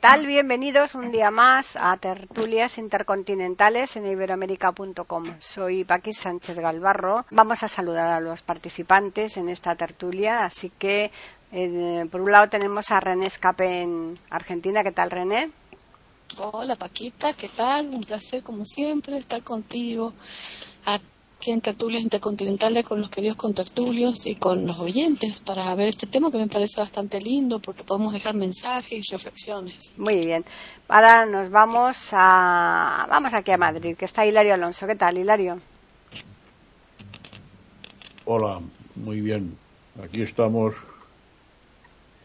Tal? Bienvenidos un día más a Tertulias Intercontinentales en iberoamérica.com. Soy Paqui Sánchez Galvarro. Vamos a saludar a los participantes en esta tertulia. Así que, eh, por un lado, tenemos a René Escape en Argentina. ¿Qué tal, René? Hola, Paquita. ¿Qué tal? Un placer, como siempre, estar contigo aquí en Tertulias Intercontinentales con los queridos contertulios y con los oyentes para ver este tema que me parece bastante lindo porque podemos dejar mensajes y reflexiones. Muy bien. Ahora nos vamos a vamos aquí a Madrid, que está Hilario Alonso. ¿Qué tal, Hilario? Hola, muy bien. Aquí estamos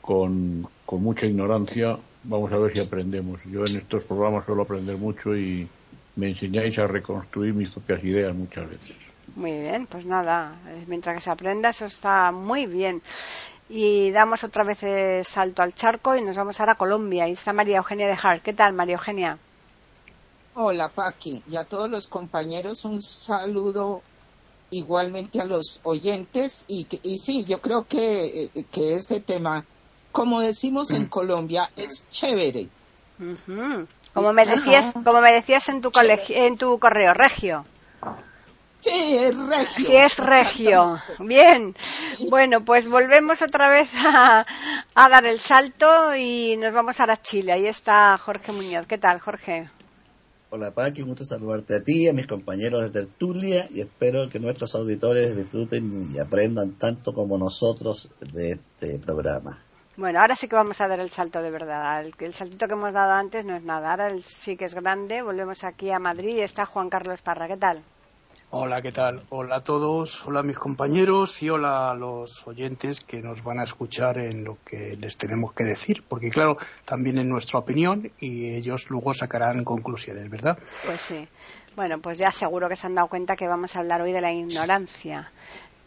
con, con mucha ignorancia. Vamos a ver si aprendemos. Yo en estos programas suelo aprender mucho y me enseñáis a reconstruir mis propias ideas muchas veces. Muy bien, pues nada, eh, mientras que se aprenda eso está muy bien. Y damos otra vez el salto al charco y nos vamos ahora a Colombia. Ahí está María Eugenia de Hart. ¿Qué tal, María Eugenia? Hola, Paqui. Y a todos los compañeros un saludo igualmente a los oyentes. Y, y sí, yo creo que, eh, que este tema, como decimos en Colombia, es chévere. Como me decías, como me decías en tu, en tu correo, Regio. Sí, es regio. Sí, es regio. Bien. Bueno, pues volvemos otra vez a, dar el salto y nos vamos a Chile. Ahí está Jorge Muñoz. ¿Qué tal, Jorge? Hola, Paqui. Un gusto saludarte a ti, a mis compañeros de tertulia y espero que nuestros auditores disfruten y aprendan tanto como nosotros de este programa. Bueno, ahora sí que vamos a dar el salto de verdad. El, el saltito que hemos dado antes no es nada. Ahora sí que es grande. Volvemos aquí a Madrid y está Juan Carlos Parra. ¿Qué tal? Hola, ¿qué tal? Hola a todos, hola a mis compañeros y hola a los oyentes que nos van a escuchar en lo que les tenemos que decir, porque claro, también es nuestra opinión y ellos luego sacarán conclusiones, ¿verdad? Pues sí. Bueno, pues ya seguro que se han dado cuenta que vamos a hablar hoy de la ignorancia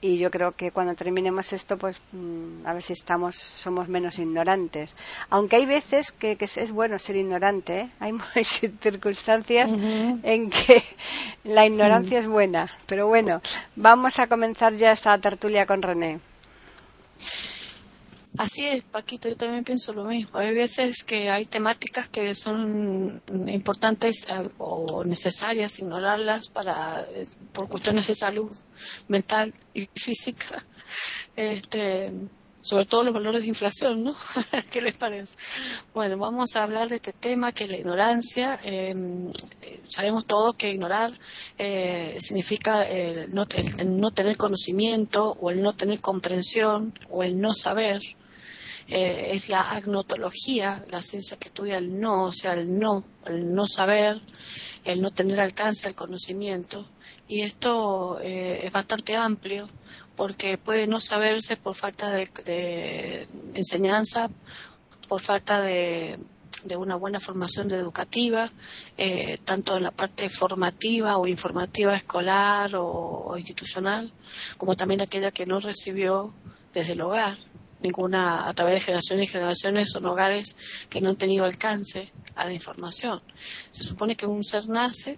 y yo creo que cuando terminemos esto pues mm, a ver si estamos somos menos ignorantes. Aunque hay veces que, es bueno ser ignorante ¿eh? hay circunstancias en que la ignorancia es buena pero bueno vamos a comenzar ya esta tertulia con René Así es, Paquito, yo también pienso lo mismo. Hay veces que hay temáticas que son importantes eh, o necesarias ignorarlas para eh, por cuestiones de salud mental y física. Este, sobre todo los valores de inflación, ¿no? ¿Qué les parece? Bueno, vamos a hablar de este tema que es la ignorancia. Em, sabemos todos que ignorar eh, significa el no, el no, tener conocimiento o el no tener comprensión o el no saber. Eh, es la agnotología, la ciencia que estudia el no, o sea, el no, el no saber, el no tener alcance al conocimiento. Y esto eh, es bastante amplio porque puede no saberse por falta de, enseñanza, por falta de, una buena formación educativa, eh, tanto en la parte formativa o informativa escolar o, institucional, como también aquella que no recibió desde el hogar ninguna, a través de generaciones y generaciones, son hogares que no han tenido alcance a la información. Se supone que un ser nace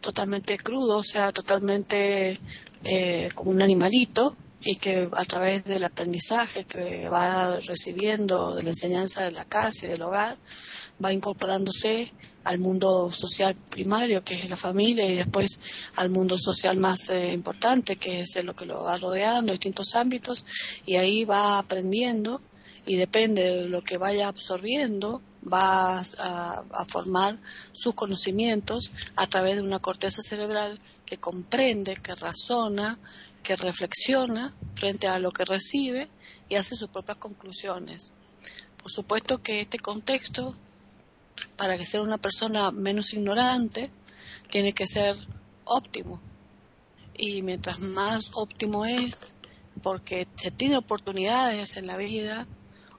totalmente crudo, o sea, totalmente eh, como un animalito, y que a través del aprendizaje que va recibiendo de la enseñanza de la casa y del hogar, va incorporándose al mundo social primario, que es la familia, y después al mundo social más eh, importante, que es lo que lo va rodeando, distintos ámbitos, y ahí va aprendiendo y depende de lo que vaya absorbiendo, va a, a, formar sus conocimientos a través de una corteza cerebral que comprende, que razona, que reflexiona frente a lo que recibe y hace sus propias conclusiones. Por supuesto que este contexto para que sea una persona menos ignorante, tiene que ser óptimo. Y mientras más óptimo es, porque se tiene oportunidades en la vida,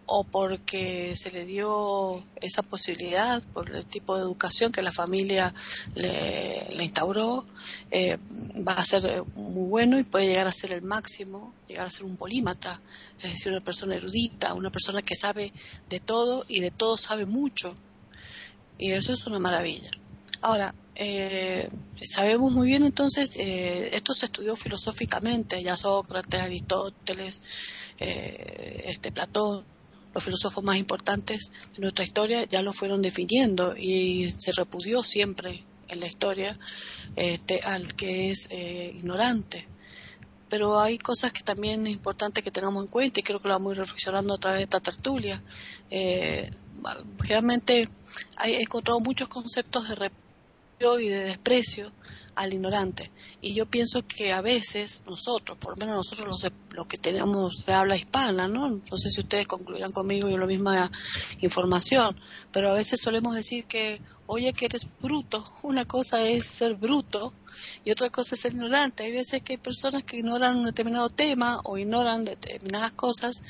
o porque se le dio esa posibilidad por el tipo de educación que la familia le, instauró, eh, va a ser muy bueno y puede llegar a ser el máximo, llegar a ser un polímata, es decir, una persona erudita, una persona que sabe de todo y de todo sabe mucho. Y eso es una maravilla. Ahora, eh, sabemos muy bien entonces, eh, esto se estudió filosóficamente, ya Sócrates, Aristóteles, este Platón, los filósofos más importantes de nuestra historia ya lo fueron definiendo y se repudió siempre en la historia este, al que es eh, ignorante. Pero hay cosas que también es importante que tengamos en cuenta y creo que lo vamos a ir reflexionando a través de esta tertulia. Eh, generalmente he encontrado muchos conceptos de repudio y de desprecio al ignorante. Y yo pienso que a veces nosotros, por lo menos nosotros los, que tenemos de habla hispana, ¿no? No sé si ustedes concluirán conmigo yo la misma información, pero a veces solemos decir que, oye, que eres bruto. Una cosa es ser bruto y otra cosa es ser ignorante. Hay veces que hay personas que ignoran un determinado tema o ignoran determinadas cosas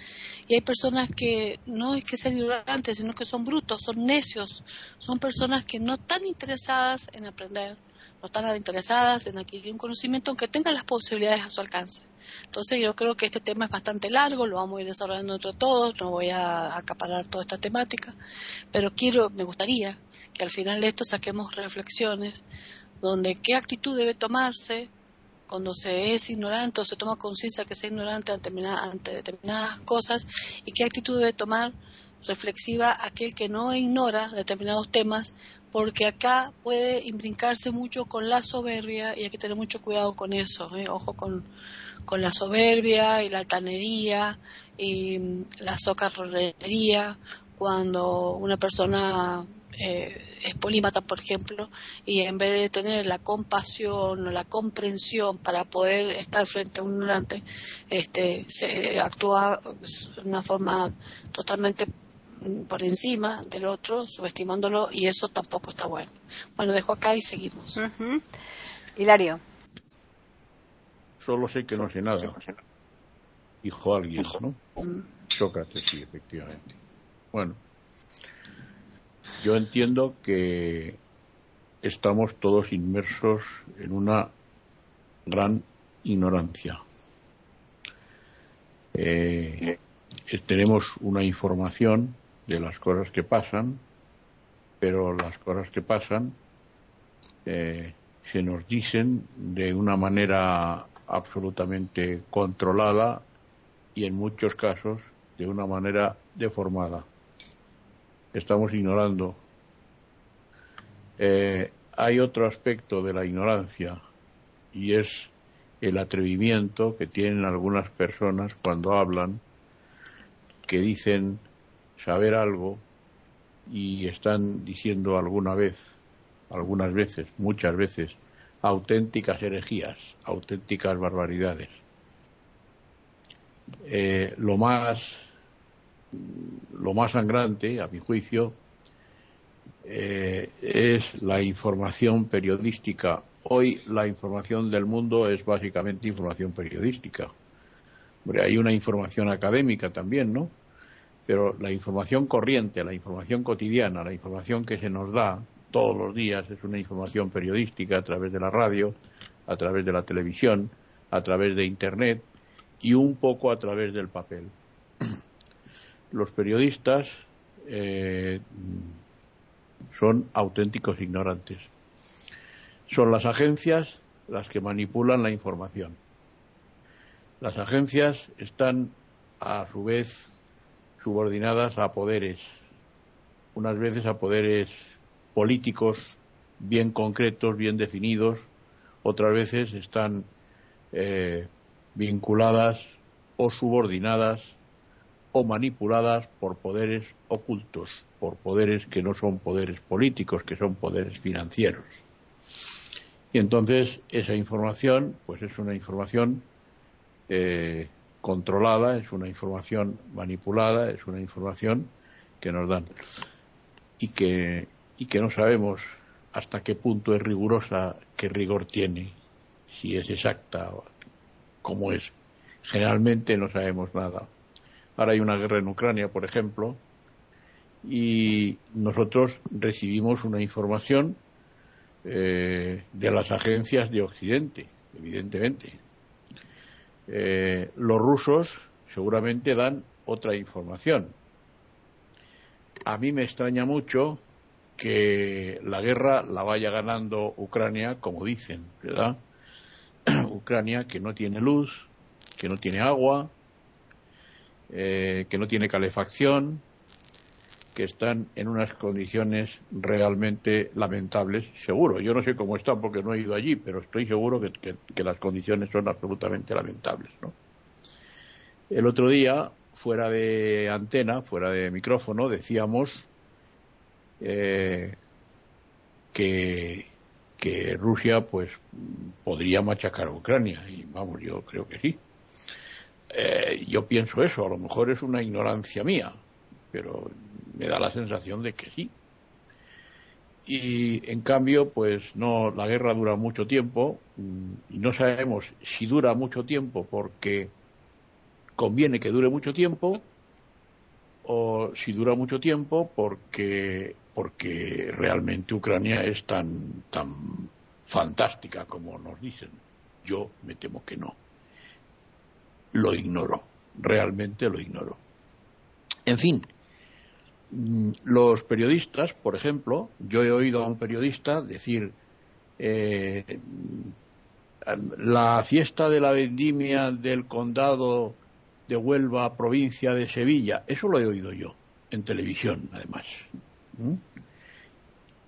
y hay personas que no es que sean ignorantes, sino que son brutos, son necios, son personas que no están interesadas en aprender no están interesadas en adquirir un conocimiento aunque tengan las posibilidades a su alcance. Entonces yo creo que este tema es bastante largo, lo vamos a ir desarrollando entre todos, no voy a acaparar toda esta temática, pero quiero, me gustaría que al final de esto saquemos reflexiones donde qué actitud debe tomarse cuando se es ignorante o se toma conciencia que se es ignorante ante determinadas cosas y qué actitud debe tomar reflexiva aquel que no ignora determinados temas porque acá puede imbrincarse mucho con la soberbia y hay que tener mucho cuidado con eso, ¿eh? ojo con, la soberbia y la altanería y mm, la socarronería cuando una persona eh, es polímata, por ejemplo, y en vez de tener la compasión o la comprensión para poder estar frente a un ignorante, este, se actúa de una forma totalmente por encima del otro, subestimándolo, y eso tampoco está bueno. Bueno, dejo acá y seguimos. Hilario. Solo sé que no sé nada. Dijo alguien, ¿no? Sócrates, sí, efectivamente. Bueno, yo entiendo que estamos todos inmersos en una gran ignorancia. Eh, tenemos una información de las cosas que pasan, pero las cosas que pasan eh, se nos dicen de una manera absolutamente controlada y en muchos casos de una manera deformada. Estamos ignorando. Eh, hay otro aspecto de la ignorancia y es el atrevimiento que tienen algunas personas cuando hablan, que dicen saber algo y están diciendo alguna vez, algunas veces, muchas veces, auténticas herejías, auténticas barbaridades. Eh, lo más lo más sangrante, a mi juicio, eh, es la información periodística. Hoy la información del mundo es básicamente información periodística. hay una información académica también, ¿no? Pero la información corriente, la información cotidiana, la información que se nos da todos los días es una información periodística a través de la radio, a través de la televisión, a través de Internet y un poco a través del papel. Los periodistas eh, son auténticos ignorantes. Son las agencias las que manipulan la información. Las agencias están a su vez subordinadas a poderes, unas veces a poderes políticos bien concretos, bien definidos, otras veces están eh, vinculadas o subordinadas o manipuladas por poderes ocultos, por poderes que no son poderes políticos, que son poderes financieros. Y entonces esa información, pues es una información eh, controlada, es una información manipulada, es una información que nos dan y que, y que no sabemos hasta qué punto es rigurosa, qué rigor tiene, si es exacta, cómo es. Generalmente no sabemos nada. Ahora hay una guerra en Ucrania, por ejemplo, y nosotros recibimos una información eh, de las agencias de Occidente, evidentemente. Eh, los rusos seguramente dan otra información. A mí me extraña mucho que la guerra la vaya ganando Ucrania, como dicen, ¿verdad? Ucrania que no tiene luz, que no tiene agua, eh, que no tiene calefacción, que están en unas condiciones realmente lamentables, seguro. Yo no sé cómo están porque no he ido allí, pero estoy seguro que, las condiciones son absolutamente lamentables. ¿no? El otro día, fuera de antena, fuera de micrófono, decíamos eh, que, Rusia pues podría machacar a Ucrania y vamos, yo creo que sí. Eh, yo pienso eso, a lo mejor es una ignorancia mía, pero me da la sensación de que sí. Y en cambio, pues no, la guerra dura mucho tiempo y no sabemos si dura mucho tiempo porque conviene que dure mucho tiempo o si dura mucho tiempo porque porque realmente Ucrania es tan tan fantástica como nos dicen. Yo me temo que no. Lo ignoro, realmente lo ignoro. En fin, Mm, los periodistas, por ejemplo, yo he oído a un periodista decir eh, la fiesta de la vendimia del condado de Huelva, provincia de Sevilla, eso lo he oído yo, en televisión además.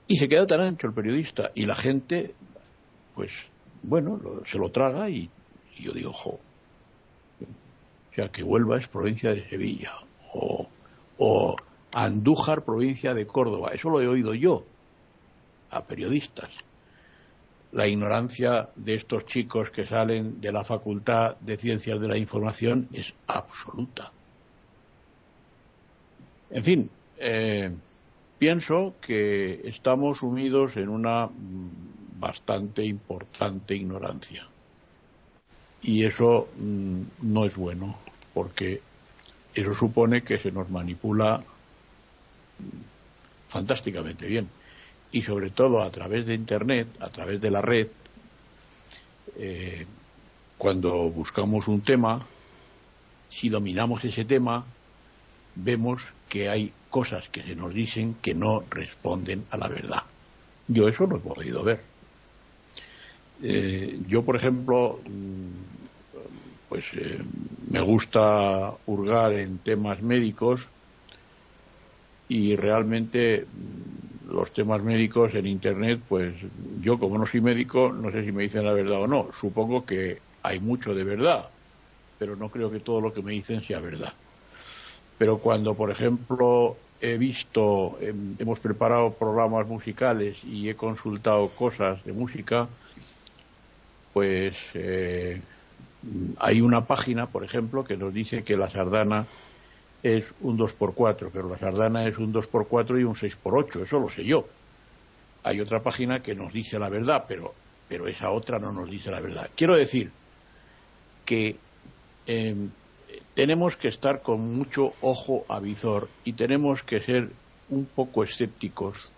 Y se queda tan ancho el periodista y la gente, pues bueno, se lo traga y, yo digo, jo, o sea que Huelva es provincia de Sevilla, o Andújar, provincia de Córdoba. Eso lo he oído yo a periodistas. La ignorancia de estos chicos que salen de la Facultad de Ciencias de la Información es absoluta. En fin, eh, pienso que estamos sumidos en una bastante importante ignorancia. Y eso mm, no es bueno, porque eso supone que se nos manipula fantásticamente bien. Y sobre todo a través de Internet, a través de la red, eh, cuando buscamos un tema, si dominamos ese tema, vemos que hay cosas que se nos dicen que no responden a la verdad. Yo eso lo he podido ver. Eh, yo, por ejemplo, mm, pues eh, me gusta hurgar en temas médicos y realmente los temas médicos en Internet, pues yo como no soy médico, no sé si me dicen la verdad o no. Supongo que hay mucho de verdad, pero no creo que todo lo que me dicen sea verdad. Pero cuando, por ejemplo, he visto, em, hemos preparado programas musicales y he consultado cosas de música, pues eh, hay una página, por ejemplo, que nos dice que la sardana es un 2x4, pero la sardana es un 2x4 y un 6x8, eso lo sé yo. Hay otra página que nos dice la verdad, pero, pero esa otra no nos dice la verdad. Quiero decir que em, tenemos que estar con mucho ojo avizor y tenemos que ser un poco escépticos.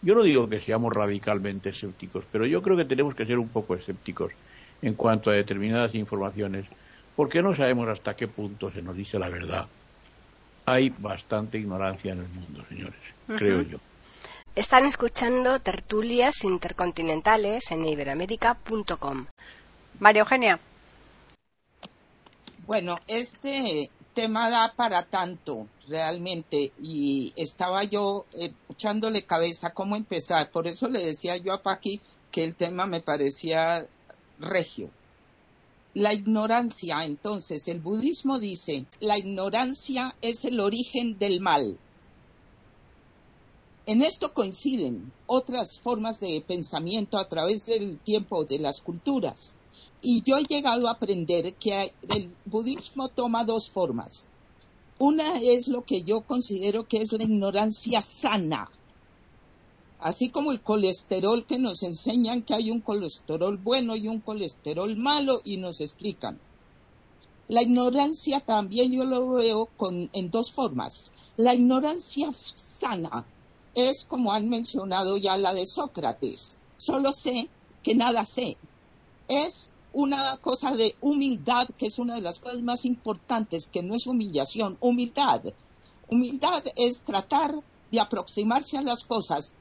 Yo no digo que seamos radicalmente escépticos, pero yo creo que tenemos que ser un poco escépticos en cuanto a determinadas informaciones, porque no sabemos hasta qué punto se nos dice la verdad hay bastante ignorancia en el mundo, señores, creo yo. Están escuchando tertulias intercontinentales en iberamérica.com. María Eugenia. Bueno, este tema da para tanto, realmente, y estaba yo eh, echándole cabeza cómo empezar. Por eso le decía yo a Paqui que el tema me parecía regio. La ignorancia, entonces, el budismo dice, la ignorancia es el origen del mal. En esto coinciden otras formas de pensamiento a través del tiempo de las culturas. Y yo he llegado a aprender que el budismo toma dos formas. Una es lo que yo considero que es la ignorancia sana, así como el colesterol que nos enseñan que hay un colesterol bueno y un colesterol malo y nos explican. La ignorancia también yo lo veo con, en dos formas. La ignorancia sana es, como han mencionado ya, la de Sócrates. Solo sé que nada sé. Es una cosa de humildad, que es una de las cosas más importantes, que no es humillación, humildad. Humildad es tratar de aproximarse a las cosas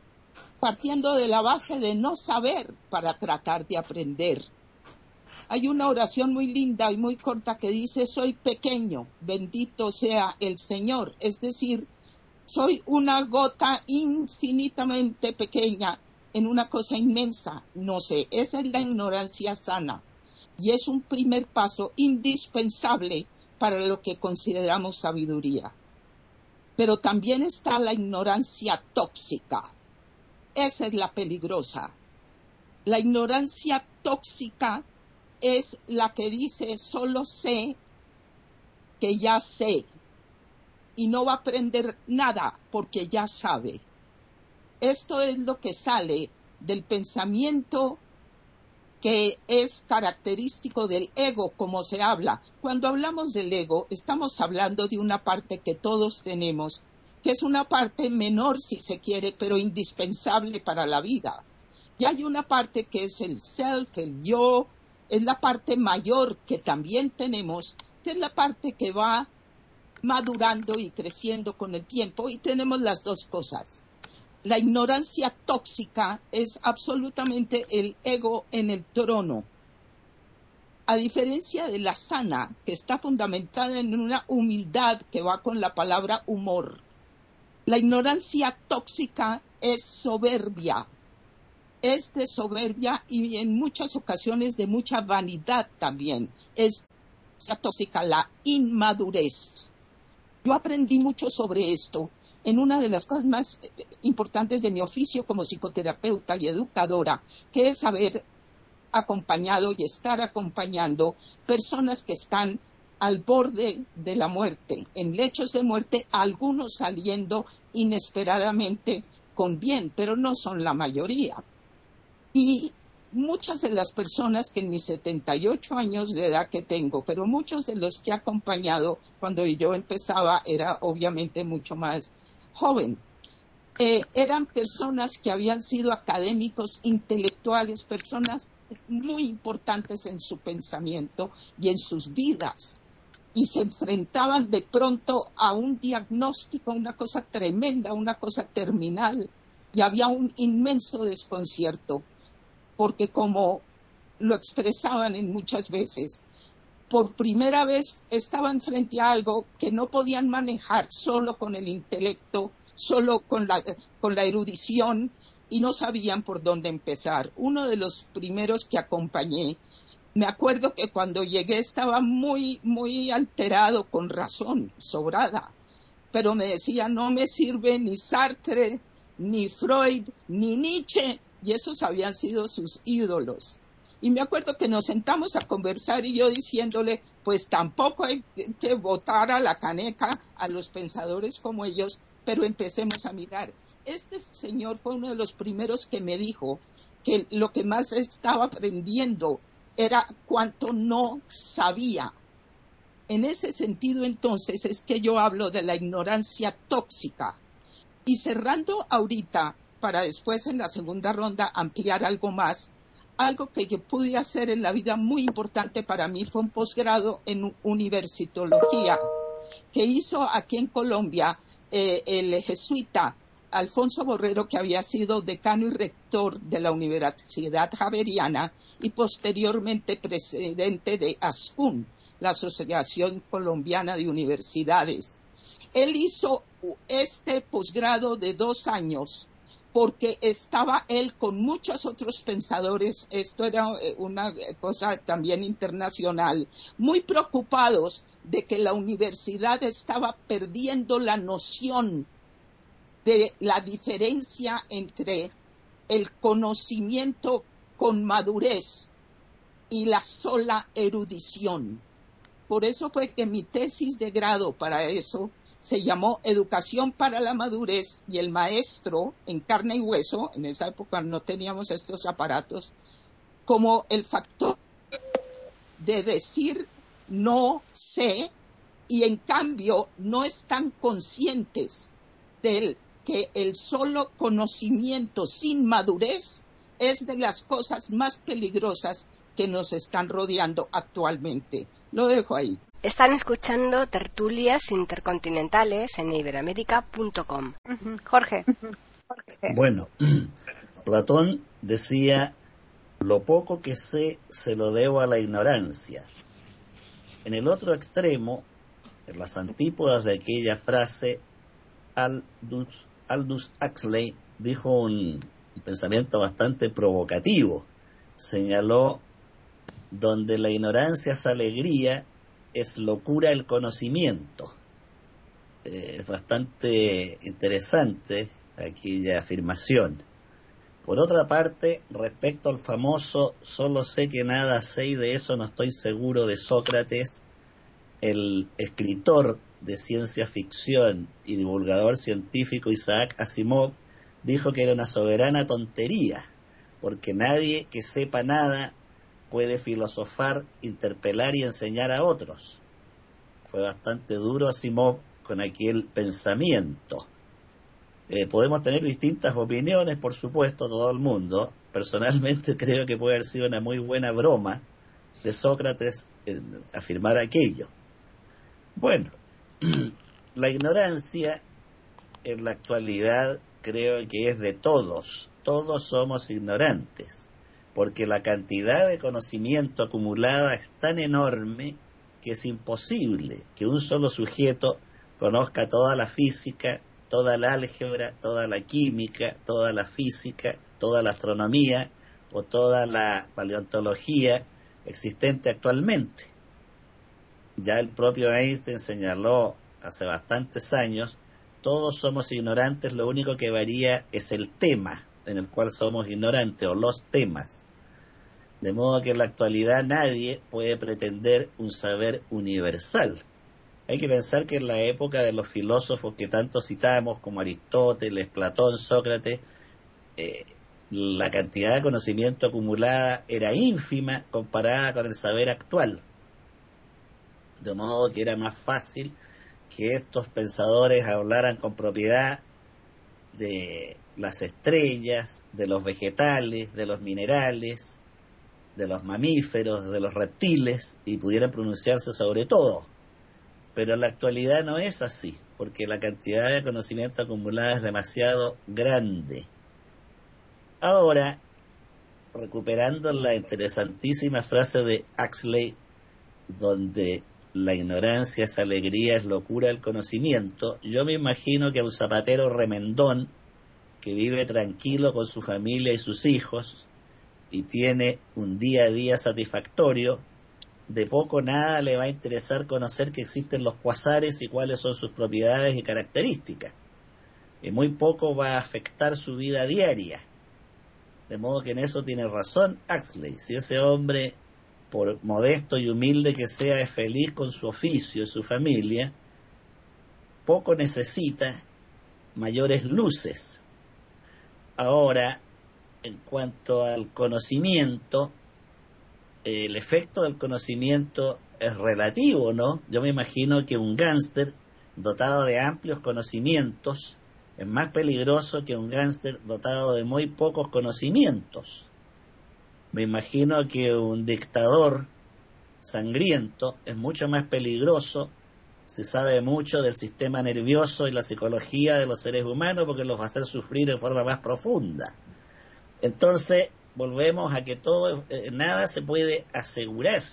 partiendo de la base de no saber para tratar de aprender. Hay una oración muy linda y muy corta que dice, soy pequeño, bendito sea el Señor. Es decir, soy una gota infinitamente pequeña en una cosa inmensa. No sé, esa es la ignorancia sana. Y es un primer paso indispensable para lo que consideramos sabiduría. Pero también está la ignorancia tóxica. Esa es la peligrosa. La ignorancia tóxica es la que dice solo sé que ya sé y no va a aprender nada porque ya sabe. Esto es lo que sale del pensamiento que es característico del ego, como se habla. Cuando hablamos del ego, estamos hablando de una parte que todos tenemos, que es una parte menor, si se quiere, pero indispensable para la vida. Y hay una parte que es el self, el yo, es la parte mayor que también tenemos, que es la parte que va madurando y creciendo con el tiempo y tenemos las dos cosas. La ignorancia tóxica es absolutamente el ego en el trono, a diferencia de la sana, que está fundamentada en una humildad que va con la palabra humor. La ignorancia tóxica es soberbia, es de soberbia y en muchas ocasiones de mucha vanidad también. Es tóxica la inmadurez. Yo aprendí mucho sobre esto en una de las cosas más eh, importantes de mi oficio como psicoterapeuta y educadora, que es haber acompañado y estar acompañando personas que están al borde de la muerte, en lechos de muerte, algunos saliendo inesperadamente con bien, pero no son la mayoría. Y muchas de las personas que en mis 78 años de edad que tengo, pero muchos de los que he acompañado cuando yo empezaba era obviamente mucho más joven, eh, eran personas que habían sido académicos, intelectuales, personas muy importantes en su pensamiento y en sus vidas. Y se enfrentaban de pronto a un diagnóstico, una cosa tremenda, una cosa terminal. Y había un inmenso desconcierto porque como lo expresaban en muchas veces, por primera vez estaban frente a algo que no podían manejar solo con el intelecto, solo con la, con la erudición y no sabían por dónde empezar. Uno de los primeros que acompañé, me acuerdo que cuando llegué estaba muy, muy alterado, con razón, sobrada, pero me decía, no me sirve ni Sartre, ni Freud, ni Nietzsche, y esos habían sido sus ídolos. Y me acuerdo que nos sentamos a conversar y yo diciéndole, pues tampoco hay que votar a la caneca a los pensadores como ellos, pero empecemos a mirar. Este señor fue uno de los primeros que me dijo que lo que más estaba aprendiendo era cuanto no sabía. En ese sentido, entonces, es que yo hablo de la ignorancia tóxica. Y cerrando ahorita para después en la segunda ronda ampliar algo más. Algo que yo pude hacer en la vida muy importante para mí fue un posgrado en universitología que hizo aquí en Colombia eh, el jesuita Alfonso Borrero, que había sido decano y rector de la Universidad Javeriana y posteriormente presidente de ASCUN, la Asociación Colombiana de Universidades. Él hizo este posgrado de dos años porque estaba él con muchos otros pensadores, esto era eh, una cosa también internacional, muy preocupados de que la universidad estaba perdiendo la noción de la diferencia entre el conocimiento con madurez y la sola erudición. Por eso fue que mi tesis de grado para eso se llamó Educación para la Madurez y el maestro en carne y hueso, en esa época no teníamos estos aparatos, como el factor de decir no sé y en cambio no están conscientes del que el solo conocimiento sin madurez es de las cosas más peligrosas que nos están rodeando actualmente. Lo dejo ahí. Están escuchando tertulias intercontinentales en iberamérica.com. Jorge. Bueno, Platón decía, lo poco que sé se lo debo a la ignorancia. En el otro extremo, en las antípodas de aquella frase, Aldous, Aldous Huxley dijo un pensamiento bastante provocativo. Señaló donde la ignorancia es alegría, es locura el conocimiento. Eh, es bastante interesante aquella afirmación. Por otra parte, respecto al famoso solo sé que nada sé y de eso no estoy seguro de Sócrates, el escritor de ciencia ficción y divulgador científico Isaac Asimov dijo que era una soberana tontería, porque nadie que sepa nada puede filosofar, interpelar y enseñar a otros. Fue bastante duro Asimov con aquel pensamiento. Eh, podemos tener distintas opiniones, por supuesto, todo el mundo. Personalmente creo que puede haber sido una muy buena broma de Sócrates afirmar aquello. Bueno, la ignorancia en la actualidad creo que es de todos. Todos somos ignorantes porque la cantidad de conocimiento acumulada es tan enorme que es imposible que un solo sujeto conozca toda la física, toda la álgebra, toda la química, toda la física, toda la astronomía o toda la paleontología existente actualmente. Ya el propio Einstein señaló hace bastantes años, todos somos ignorantes, lo único que varía es el tema en el cual somos ignorantes o los temas. De modo que en la actualidad nadie puede pretender un saber universal. Hay que pensar que en la época de los filósofos que tanto citamos, como Aristóteles, Platón, Sócrates, eh, la cantidad de conocimiento acumulada era ínfima comparada con el saber actual. De modo que era más fácil que estos pensadores hablaran con propiedad de las estrellas, de los vegetales, de los minerales, de los mamíferos, de los reptiles, y pudieran pronunciarse sobre todo. Pero en la actualidad no es así, porque la cantidad de conocimiento acumulada es demasiado grande. Ahora, recuperando la interesantísima frase de Axley, donde la ignorancia es alegría, es locura el conocimiento, yo me imagino que a un zapatero remendón que vive tranquilo con su familia y sus hijos y tiene un día a día satisfactorio, de poco nada le va a interesar conocer que existen los cuasares y cuáles son sus propiedades y características. Y muy poco va a afectar su vida diaria. De modo que en eso tiene razón Axley. Si ese hombre por modesto y humilde que sea, es feliz con su oficio y su familia, poco necesita mayores luces. Ahora, en cuanto al conocimiento, el efecto del conocimiento es relativo, ¿no? Yo me imagino que un gángster dotado de amplios conocimientos es más peligroso que un gángster dotado de muy pocos conocimientos. Me imagino que un dictador sangriento es mucho más peligroso se sabe mucho del sistema nervioso y la psicología de los seres humanos porque los va a hacer sufrir de forma más profunda. Entonces, volvemos a que todo, eh, nada se puede asegurar.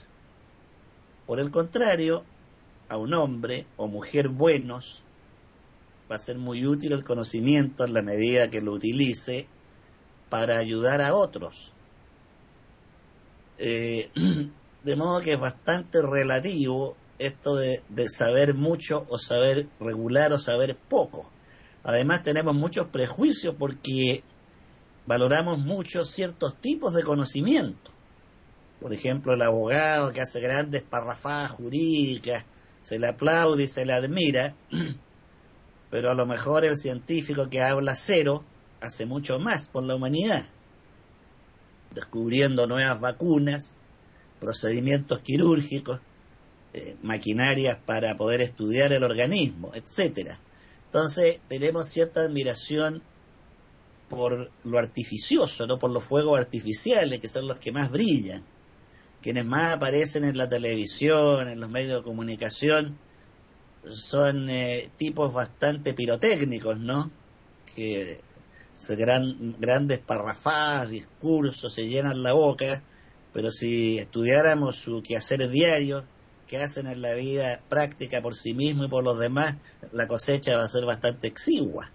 Por el contrario, a un hombre o mujer buenos va a ser muy útil el conocimiento en la medida que lo utilice para ayudar a otros. Eh, de modo que es bastante relativo esto de, saber mucho o saber regular o saber poco. Además tenemos muchos prejuicios porque valoramos mucho ciertos tipos de conocimiento. Por ejemplo, el abogado que hace grandes parrafadas jurídicas, se le aplaude y se le admira, pero a lo mejor el científico que habla cero hace mucho más por la humanidad descubriendo nuevas vacunas, procedimientos quirúrgicos, eh, maquinarias para poder estudiar el organismo, etcétera. Entonces tenemos cierta admiración por lo artificioso, no por los fuegos artificiales, que son los que más brillan. Quienes más aparecen en la televisión, en los medios de comunicación, son eh, tipos bastante pirotécnicos, ¿no? Que se gran, grandes parrafadas, discursos, se llenan la boca, pero si estudiáramos su quehacer diario, que hacen en la vida práctica por sí mismo y por los demás, la cosecha va a ser bastante exigua.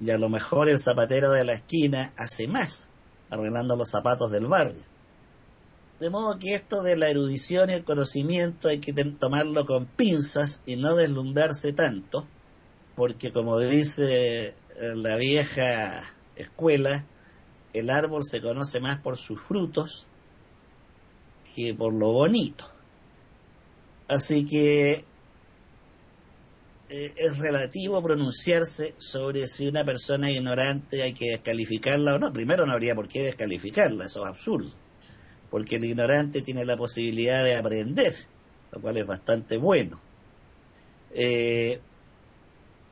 Y a lo mejor el zapatero de la esquina hace más, arreglando los zapatos del barrio. De modo que esto de la erudición y el conocimiento hay que tomarlo con pinzas y no deslumbrarse tanto, porque como dice eh, la vieja escuela, el árbol se conoce más por sus frutos que por lo bonito. Así que eh, es relativo pronunciarse sobre si una persona ignorante hay que descalificarla o no. Primero no habría por qué descalificarla, eso es absurdo, porque el ignorante tiene la posibilidad de aprender, lo cual es bastante bueno. Eh,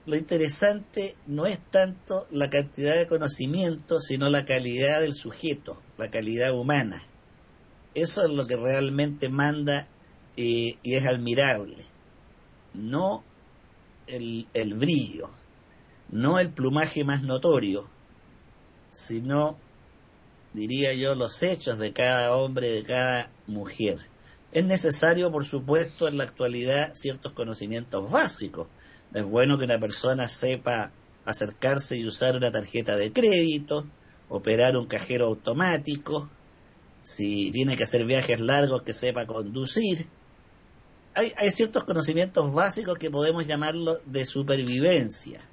lo interesante no es tanto la cantidad de conocimiento, sino la calidad del sujeto, la calidad humana. Eso es lo que realmente manda y, es admirable. No el, el brillo, no el plumaje más notorio, sino, diría yo, los hechos de cada hombre, de cada mujer. Es necesario, por supuesto, en la actualidad ciertos conocimientos básicos. Es bueno que una persona sepa acercarse y usar una tarjeta de crédito, operar un cajero automático, si tiene que hacer viajes largos que sepa conducir, hay, ciertos conocimientos básicos que podemos llamarlo de supervivencia.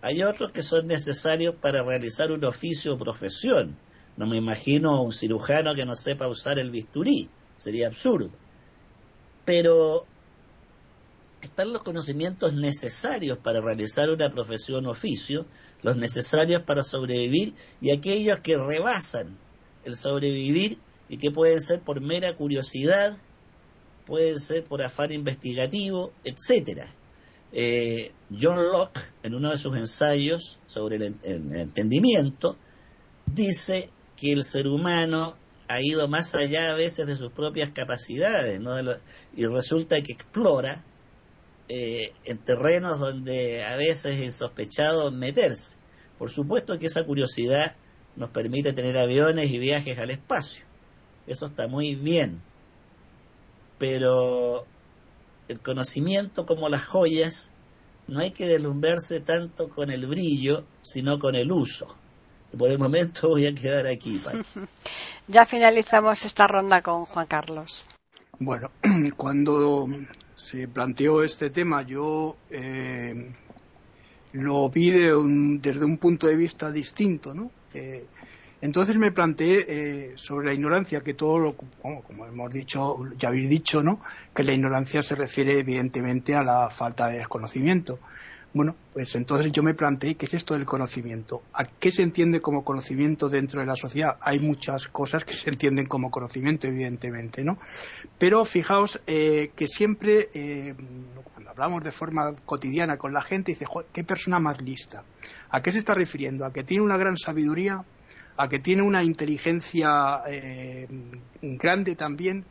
Hay otros que son necesarios para realizar un oficio o profesión. No me imagino un cirujano que no sepa usar el bisturí, sería absurdo. Pero están los conocimientos necesarios para realizar una profesión o oficio, los necesarios para sobrevivir y aquellos que rebasan el sobrevivir y que pueden ser por mera curiosidad puede ser por afán investigativo, etcétera. Eh, John Locke, en uno de sus ensayos sobre el, entendimiento, dice que el ser humano ha ido más allá a veces de sus propias capacidades, y resulta que explora eh, en terrenos donde a veces es insospechado meterse. Por supuesto que esa curiosidad nos permite tener aviones y viajes al espacio. Eso está muy bien pero el conocimiento como las joyas no hay que deslumbrarse tanto con el brillo, sino con el uso. Por el momento voy a quedar aquí. ya finalizamos esta ronda con Juan Carlos. Bueno, cuando se planteó este tema, yo eh, lo vi desde un punto de vista distinto, ¿no? Eh, entonces me planteé eh, sobre la ignorancia, que todo lo, como, hemos dicho, ya habéis dicho, ¿no? Que la ignorancia se refiere evidentemente a la falta de desconocimiento. Bueno, pues entonces yo me planteé qué es esto del conocimiento. ¿A qué se entiende como conocimiento dentro de la sociedad? Hay muchas cosas que se entienden como conocimiento, evidentemente, ¿no? Pero fijaos eh, que siempre, eh, cuando hablamos de forma cotidiana con la gente, dice, ¿qué persona más lista? ¿A qué se está refiriendo? ¿A que tiene una gran sabiduría? a que tiene una inteligencia eh, grande también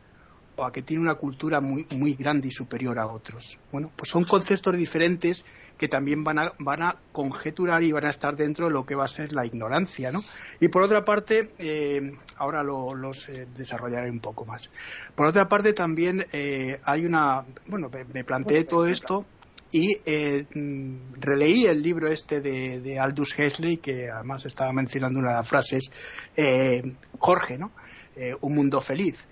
o a que tiene una cultura muy, muy grande y superior a otros. Bueno, pues son conceptos diferentes que también van a, van a conjeturar y van a estar dentro de lo que va a ser la ignorancia, ¿no? Y por otra parte, eh, ahora los eh, desarrollaré un poco más. Por otra parte, también hay una, bueno, me planteé todo esto y eh, mm, releí el libro este de, Aldous Huxley que además estaba mencionando una de las frases eh, Jorge no eh, un mundo feliz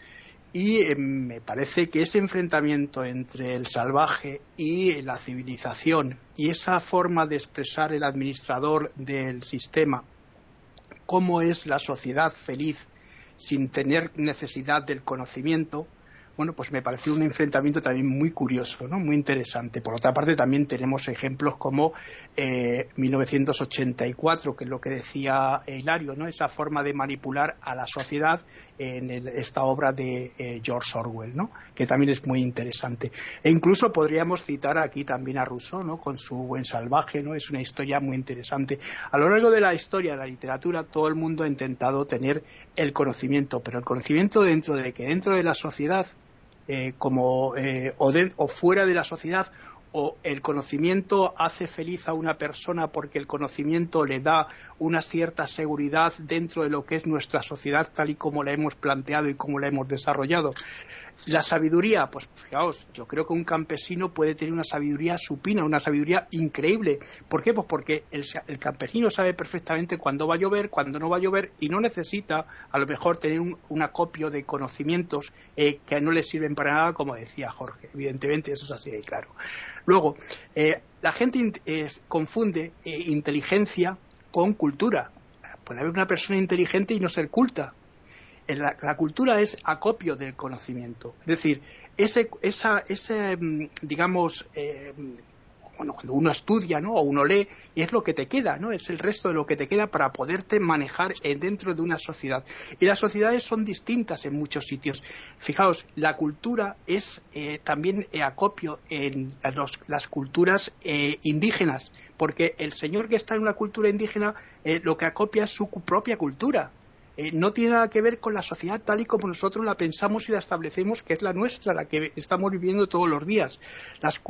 y me parece que ese enfrentamiento entre el salvaje y la civilización y esa forma de expresar el administrador del sistema cómo es la sociedad feliz sin tener necesidad del conocimiento bueno, pues me pareció un enfrentamiento también muy curioso, ¿no? Muy interesante. Por otra parte, también tenemos ejemplos como 1984, eh, que es lo que decía Hilario, ¿no? Esa forma de manipular a la sociedad en esta obra de eh, George Orwell, ¿no? Que también es muy interesante. E incluso podríamos citar aquí también a Rousseau, ¿no? Con su Buen Salvaje, ¿no? Es una historia muy interesante. A lo largo de la historia de la literatura, todo el mundo ha intentado tener el conocimiento, pero el conocimiento dentro de que dentro de la sociedad eh, como eh, o, fuera de la sociedad o el conocimiento hace feliz a una persona porque el conocimiento le da una cierta seguridad dentro de lo que es nuestra sociedad tal y como la hemos planteado y como la hemos desarrollado. La sabiduría, pues fijaos, yo creo que un campesino puede tener una sabiduría supina, una sabiduría increíble. ¿Por qué? Pues porque el, campesino sabe perfectamente cuándo va a llover, cuándo no va a llover y no necesita a lo mejor tener un, acopio de conocimientos eh, que no le sirven para nada, como decía Jorge. Evidentemente eso es así de claro. Luego, eh, la gente confunde eh, inteligencia con cultura. Puede haber una persona inteligente y no ser culta la, cultura es acopio del conocimiento. Es decir, ese, esa, ese mm, digamos, eh, bueno, cuando uno estudia, ¿no? O uno lee, y es lo que te queda, ¿no? Es el resto de lo que te queda para poderte manejar dentro de una sociedad. Y las sociedades son distintas en muchos sitios. Fijaos, la cultura es eh, también acopio en las culturas eh, indígenas, porque el señor que está en una cultura indígena lo que acopia es su propia cultura eh, no tiene nada que ver con la sociedad tal y como nosotros la pensamos y la establecemos, que es la nuestra, la que estamos viviendo todos los días. Las,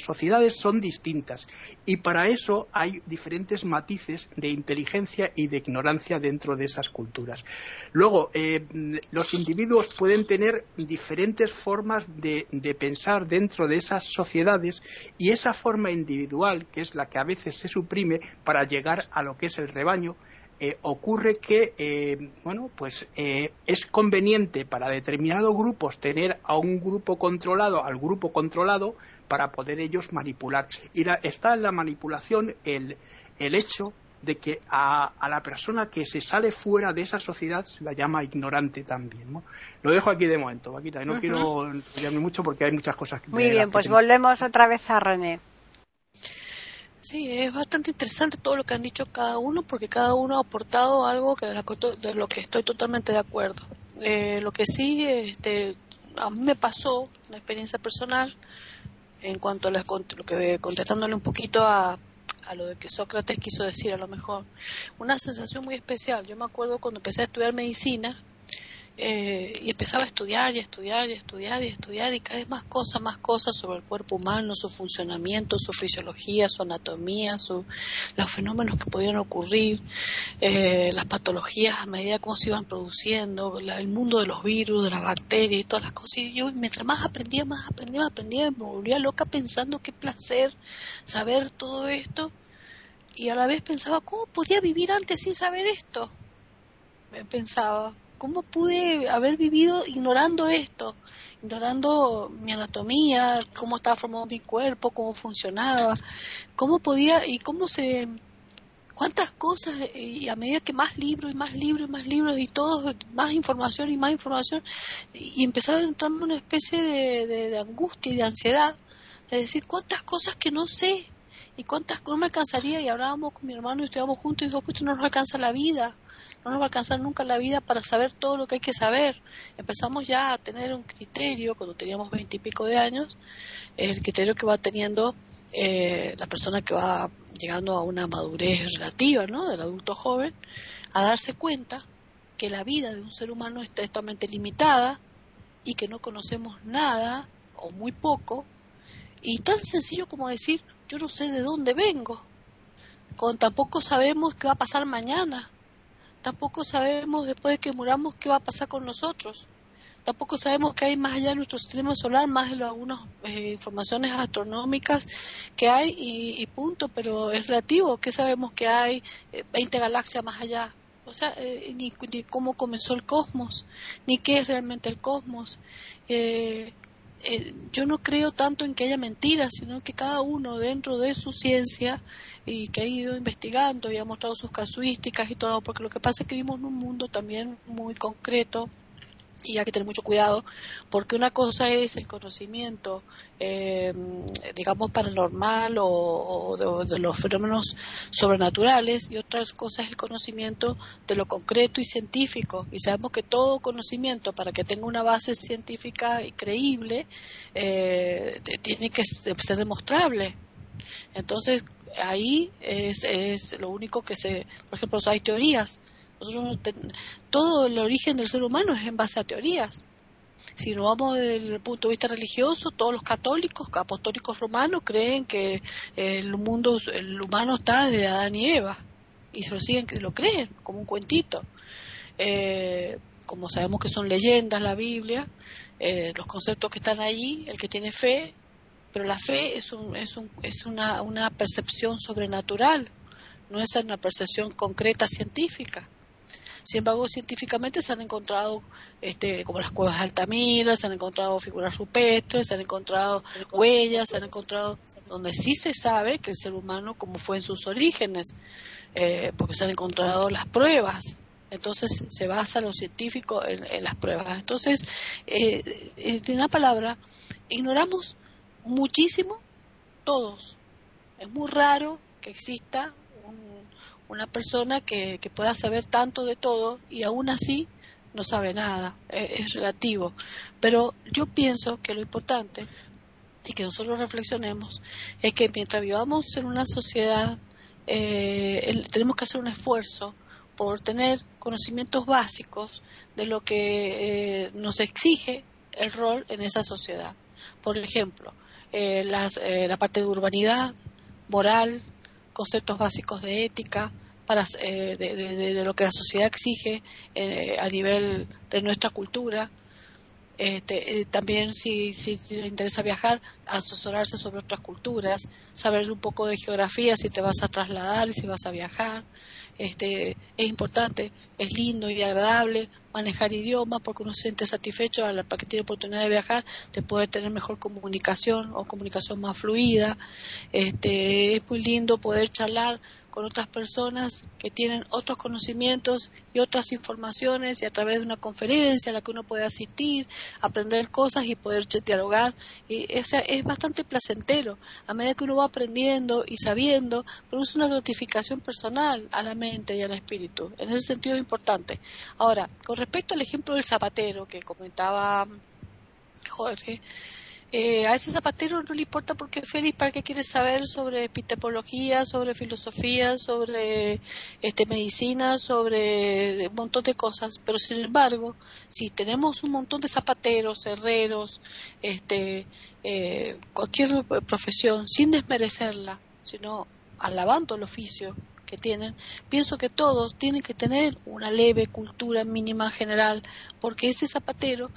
sociedades son distintas y para eso hay diferentes matices de inteligencia y de ignorancia dentro de esas culturas. Luego, eh, los individuos pueden tener diferentes formas de, de pensar dentro de esas sociedades y esa forma individual, que es la que a veces se suprime para llegar a lo que es el rebaño, eh, ocurre que eh, bueno pues eh, es conveniente para determinados grupos tener a un grupo controlado al grupo controlado para poder ellos manipular y está en la manipulación el, el hecho de que a, la persona que se sale fuera de esa sociedad se la llama ignorante también. ¿no? Lo dejo aquí de momento, Vaquita, no quiero enrollarme mucho porque hay muchas cosas que... Muy bien, pues volvemos otra vez a René. Sí, es bastante interesante todo lo que han dicho cada uno porque cada uno ha aportado algo que de lo que estoy totalmente de acuerdo. Eh, lo que sí, este, a mí me pasó una experiencia personal en cuanto a lo que contestándole un poquito a, a lo de que Sócrates quiso decir a lo mejor. Una sensación muy especial. Yo me acuerdo cuando empecé a estudiar medicina, eh, y empezaba a estudiar y estudiar y estudiar y estudiar y cada vez más cosas, más cosas sobre el cuerpo humano, su funcionamiento, su fisiología, su anatomía, su, los fenómenos que podían ocurrir, eh, las patologías a medida como se iban produciendo, el mundo de los virus, de las bacterias y todas las cosas. Y yo mientras más aprendía, más aprendía, más aprendía, me volvía loca pensando qué placer saber todo esto y a la vez pensaba, ¿cómo podía vivir antes sin saber esto? Me pensaba, ¿Cómo pude haber vivido ignorando esto? Ignorando mi anatomía, cómo estaba formado mi cuerpo, cómo funcionaba, cómo podía y cómo se cuántas cosas y a medida que más libros y más libros y más libros y todo más información y más información y empezaba a entrarme en una especie de, de, angustia y de ansiedad de decir cuántas cosas que no sé y cuántas no me alcanzaría y hablábamos con mi hermano y estudiábamos juntos y dijo pues no nos alcanza la vida no nos va a alcanzar nunca la vida para saber todo lo que hay que saber. Empezamos ya a tener un criterio cuando teníamos veintipico de años, el criterio que va teniendo eh, la persona que va llegando a una madurez relativa, ¿no? Del adulto joven, a darse cuenta que la vida de un ser humano está totalmente limitada y que no conocemos nada o muy poco y tan sencillo como decir yo no sé de dónde vengo, con tampoco sabemos qué va a pasar mañana, tampoco sabemos después de que muramos qué va a pasar con nosotros. Tampoco sabemos qué hay más allá de nuestro sistema solar, más de algunas eh, informaciones astronómicas que hay y, punto, pero es relativo. ¿Qué sabemos que hay 20 eh, galaxias más allá? O sea, eh, ni, ni, cómo comenzó el cosmos, ni qué es realmente el cosmos. Eh, eh, yo no creo tanto en que haya mentiras, sino que cada uno dentro de su ciencia y que ha ido investigando y ha mostrado sus casuísticas y todo, porque lo que pasa es que vivimos en un mundo también muy concreto y hay que tener mucho cuidado porque una cosa es el conocimiento eh, digamos paranormal o, de, los fenómenos sobrenaturales y otra cosa es el conocimiento de lo concreto y científico. Y sabemos que todo conocimiento para que tenga una base científica y creíble eh, tiene que ser demostrable. Entonces ahí es, es lo único que se por ejemplo hay teorías todo el origen del ser humano es en base a teorías. Si nos vamos desde el punto de vista religioso, todos los católicos, apostólicos romanos, creen que el mundo, el humano está desde Adán y Eva. Y se lo siguen, lo creen, como un cuentito. Eh, como sabemos que son leyendas la Biblia, eh, los conceptos que están allí, el que tiene fe, pero la fe es, un, es, un, es una, una percepción sobrenatural, no es una percepción concreta científica. Sin embargo, científicamente se han encontrado, este, como las cuevas de Altamira, se han encontrado figuras rupestres, se han encontrado huellas, se han encontrado donde sí se sabe que el ser humano, como fue en sus orígenes, eh, porque se han encontrado las pruebas. Entonces se basa lo científico en, las pruebas. Entonces, eh, en una palabra, ignoramos muchísimo todos. Es muy raro que exista una persona que, pueda saber tanto de todo y aún así no sabe nada, e, es, relativo. Pero yo pienso que lo importante y que nosotros reflexionemos es que mientras vivamos en una sociedad eh, tenemos que hacer un esfuerzo por tener conocimientos básicos de lo que eh, nos exige el rol en esa sociedad. Por ejemplo, eh, la parte de urbanidad, moral, conceptos básicos de ética, para, eh, de, lo que la sociedad exige eh, a nivel de nuestra cultura. Este, eh, también si, si le interesa viajar, asesorarse sobre otras culturas, saber un poco de geografía si te vas a trasladar y si vas a viajar. Este, es importante, es lindo y agradable manejar idiomas porque uno se siente satisfecho al que tiene oportunidad de viajar, de poder tener mejor comunicación o comunicación más fluida. Este, es muy lindo poder charlar con otras personas que tienen otros conocimientos y otras informaciones y a través de una conferencia a la que uno puede asistir, aprender cosas y poder dialogar. Y, o es bastante placentero. A medida que uno va aprendiendo y sabiendo, produce una gratificación personal a la mente y al espíritu. En ese sentido es importante. Ahora, con respecto al ejemplo del zapatero que comentaba Jorge, eh, a ese zapatero no le importa porque es feliz, para qué quiere saber sobre epistemología, sobre filosofía, sobre este, medicina, sobre un montón de cosas. Pero sin embargo, si tenemos un montón de zapateros, herreros, este, eh, cualquier profesión, sin desmerecerla, sino alabando el oficio que tienen, pienso que todos tienen que tener una leve cultura mínima general, porque ese zapatero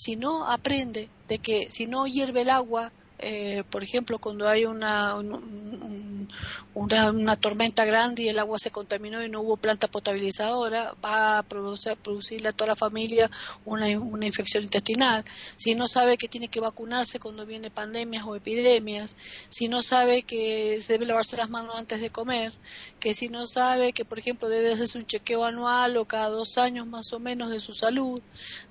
si no aprende de que si no hierve el agua eh, por ejemplo, cuando hay una, una, tormenta grande y el agua se contaminó y no hubo planta potabilizadora, va a producir, producirle a toda la familia una, una infección intestinal. Si no sabe que tiene que vacunarse cuando viene pandemias o epidemias, si no sabe que se debe lavarse las manos antes de comer, que si no sabe que, por ejemplo, debe hacerse un chequeo anual o cada dos años más o menos de su salud,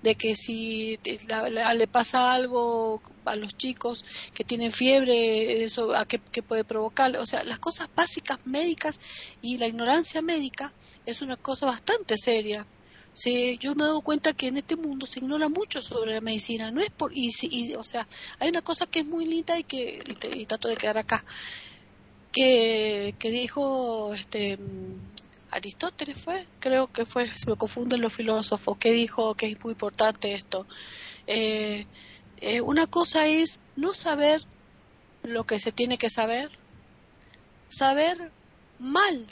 de que si le pasa algo a los chicos que tienen fiebre, eso a qué, puede provocar, o sea, las cosas básicas médicas y la ignorancia médica es una cosa bastante seria. Sí, yo me he dado cuenta que en este mundo se ignora mucho sobre la medicina, no es por y, y o sea, hay una cosa que es muy linda y que y, trato de quedar acá que, que dijo este Aristóteles fue, creo que fue, se me confunden los filósofos, que dijo que es muy importante esto. Eh, eh, una cosa es no saber lo que se tiene que saber, saber mal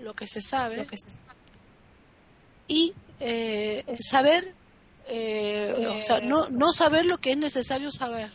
lo que se sabe, y eh, saber, eh, o sea, no, no saber lo que es necesario saber.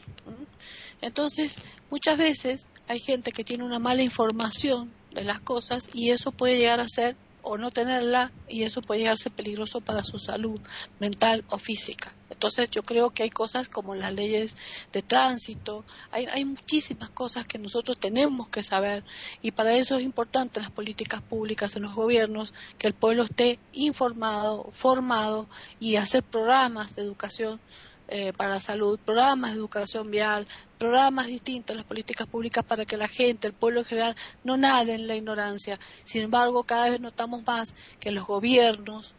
Entonces, muchas veces hay gente que tiene una mala información de las cosas y eso puede llegar a ser o no tenerla y eso puede llegar a ser peligroso para su salud mental o física. Entonces yo creo que hay cosas como las leyes de tránsito, hay, hay muchísimas cosas que nosotros tenemos que saber y para eso es importante las políticas públicas en los gobiernos, que el pueblo esté informado, formado y hacer programas de educación eh, para la salud, programas de educación vial, programas distintos, las políticas públicas para que la gente, el pueblo en general, no nade en la ignorancia. Sin embargo, cada vez notamos más que los gobiernos,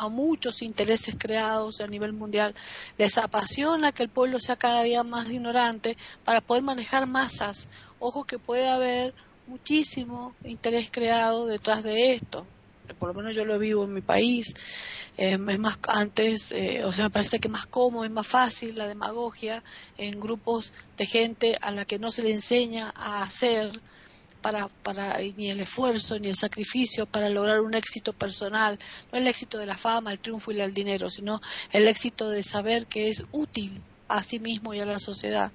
a muchos intereses creados a nivel mundial, les apasiona que el pueblo sea cada día más ignorante para poder manejar masas. Ojo que puede haber muchísimo interés creado detrás de esto. Por lo menos yo lo vivo en mi país. Eh, es más antes, eh, o sea, me parece que más cómodo, es más fácil la demagogia en grupos de gente a la que no se le enseña a hacer para, para ni el esfuerzo ni el sacrificio para lograr un éxito personal, no el éxito de la fama, el triunfo y el dinero, sino el éxito de saber que es útil a sí mismo y a la sociedad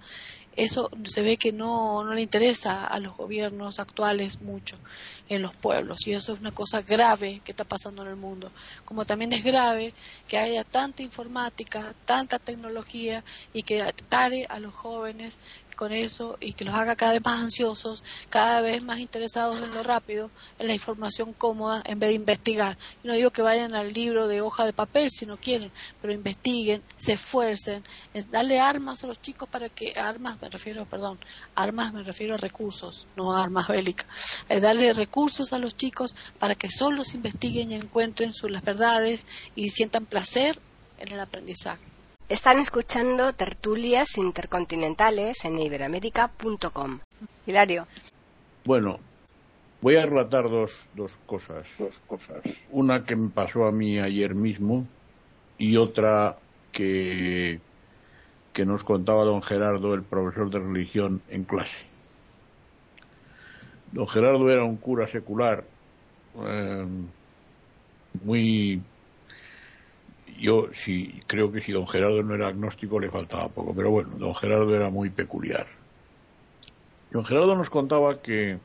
eso se ve que no, no le interesa a los gobiernos actuales mucho en los pueblos y eso es una cosa grave que está pasando en el mundo. Como también es grave que haya tanta informática, tanta tecnología y que atare a los jóvenes con eso y que los haga cada vez más ansiosos, cada vez más interesados en lo rápido, en la información cómoda, en vez de investigar. Yo no digo que vayan al libro de hoja de papel si no quieren, pero investiguen, se esfuercen, darle armas a los chicos para que, armas me refiero, perdón, armas me refiero a recursos, no a armas bélicas, es darle recursos a los chicos para que solos investiguen y encuentren sus, las verdades y sientan placer en el aprendizaje. Están escuchando tertulias intercontinentales en iberamérica.com. Hilario. Bueno, voy a relatar dos, dos cosas. Dos cosas. Una que me pasó a mí ayer mismo y otra que, que nos contaba don Gerardo, el profesor de religión, en clase. Don Gerardo era un cura secular eh, muy yo sí creo que si don Gerardo no era agnóstico le faltaba poco, pero bueno, don Gerardo era muy peculiar. Don Gerardo nos contaba que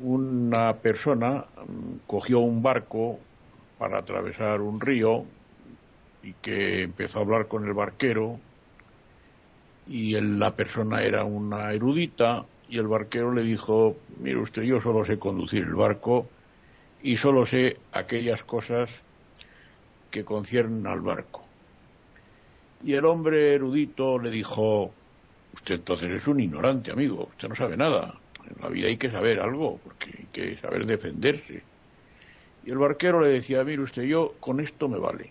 una persona mm, cogió un barco para atravesar un río y que empezó a hablar con el barquero y la persona era una erudita y el barquero le dijo, mire usted, yo solo sé conducir el barco y solo sé aquellas cosas que conciernen al barco. Y el hombre erudito le dijo, usted entonces es un ignorante, amigo, usted no sabe nada. En la vida hay que saber algo, porque hay que saber defenderse. Y el barquero le decía, mire usted, yo con esto me vale.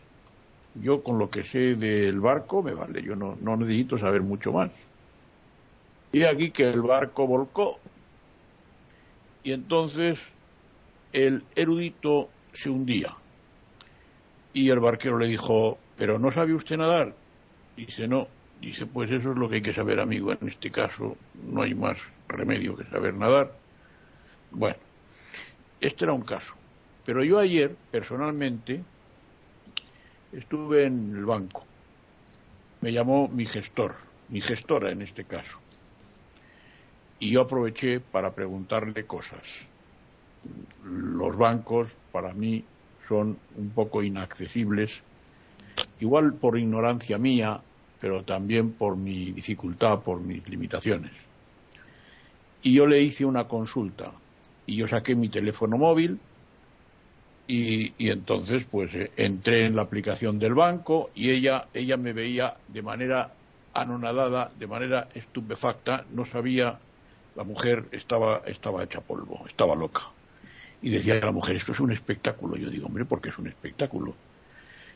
Yo con lo que sé del barco me vale, yo no, no necesito saber mucho más. Y aquí que el barco volcó. Y entonces el erudito se hundía. Y el barquero le dijo, ¿pero no sabe usted nadar? Dice, no. Dice, pues eso es lo que hay que saber, amigo. En este caso no hay más remedio que saber nadar. Bueno, este era un caso. Pero yo ayer, personalmente, estuve en el banco. Me llamó mi gestor, mi gestora en este caso. Y yo aproveché para preguntarle cosas. Los bancos, para mí, son un poco inaccesibles, igual por ignorancia mía, pero también por mi dificultad, por mis limitaciones. Y yo le hice una consulta y yo saqué mi teléfono móvil y, entonces pues eh, entré en la aplicación del banco y ella, ella me veía de manera anonadada, de manera estupefacta, no sabía, la mujer estaba, estaba hecha polvo, estaba loca. Y decía la mujer, esto es un espectáculo. Yo digo, hombre, ¿por qué es un espectáculo?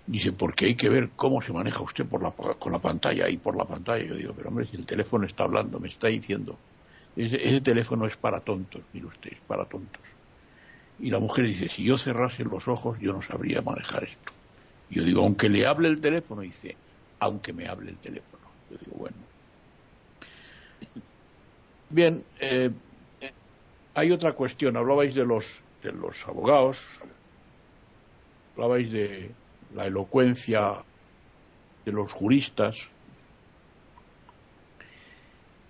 Dice, porque hay que ver cómo se maneja usted por con la pantalla y por la pantalla. Yo digo, pero hombre, si el teléfono está hablando, me está diciendo, ese, ese teléfono es para tontos, mire usted, es para tontos. Y la mujer dice, si yo cerrase los ojos, yo no sabría manejar esto. Yo digo, aunque le hable el teléfono, dice, aunque me hable el teléfono. Yo digo, bueno. Bien, eh, hay otra cuestión. Hablabais de los de los abogados, hablabais de la elocuencia de los juristas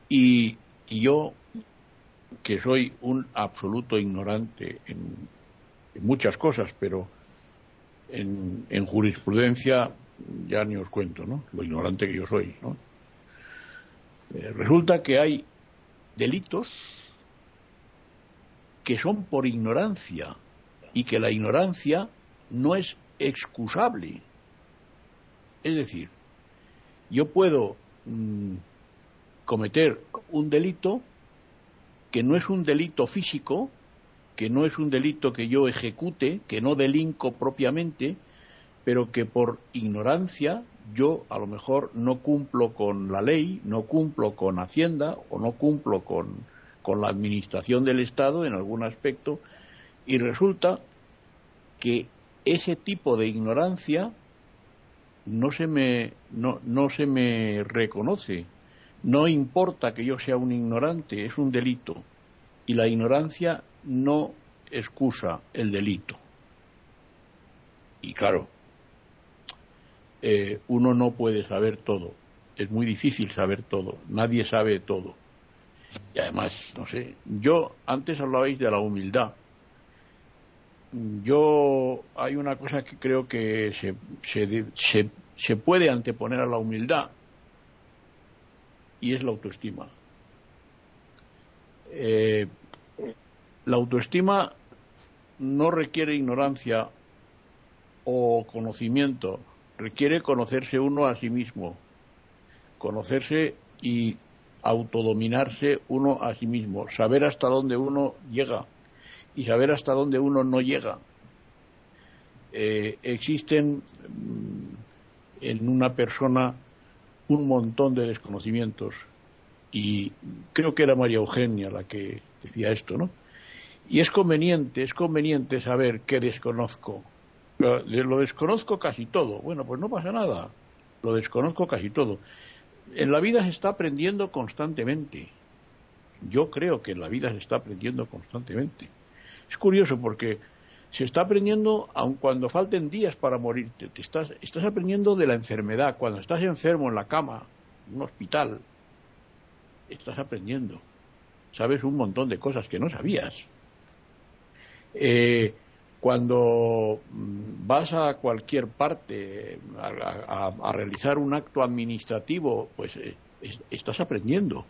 y, yo, que soy un absoluto ignorante en, muchas cosas, pero en, en, jurisprudencia ya ni os cuento, ¿no? Lo ignorante que yo soy. Eh, resulta que hay delitos que son por ignorancia y que la ignorancia no es excusable. Es decir, yo puedo mm, cometer un delito que no es un delito físico, que no es un delito que yo ejecute, que no delinco propiamente, pero que por ignorancia yo a lo mejor no cumplo con la ley, no cumplo con Hacienda o no cumplo con, con la administración del Estado en algún aspecto y resulta que ese tipo de ignorancia no se me, no, no se me reconoce. No importa que yo sea un ignorante, es un delito. Y la ignorancia no excusa el delito. Y claro, eh, uno no puede saber todo. Es muy difícil saber todo. Nadie sabe todo. Y además, no sé, yo antes hablabais de la humildad. Yo hay una cosa que creo que se, se, se, puede anteponer a la humildad y es la autoestima. Eh, la autoestima no requiere ignorancia o conocimiento, requiere conocerse uno a sí mismo, conocerse y autodominarse uno a sí mismo, saber hasta dónde uno llega y saber hasta dónde uno no llega. Eh, existen mm, en una persona un montón de desconocimientos y creo que era María Eugenia la que decía esto, ¿no? Y es conveniente, es conveniente saber qué desconozco. lo desconozco casi todo. Bueno, pues no pasa nada. Lo desconozco casi todo en la vida se está aprendiendo constantemente. Yo creo que en la vida se está aprendiendo constantemente. Es curioso porque se está aprendiendo aun cuando falten días para morirte. Te estás, estás aprendiendo de la enfermedad. Cuando estás enfermo en la cama, en un hospital, estás aprendiendo. Sabes un montón de cosas que no sabías. Eh, cuando mm, vas a cualquier parte a, realizar un acto administrativo, pues eh, estás aprendiendo.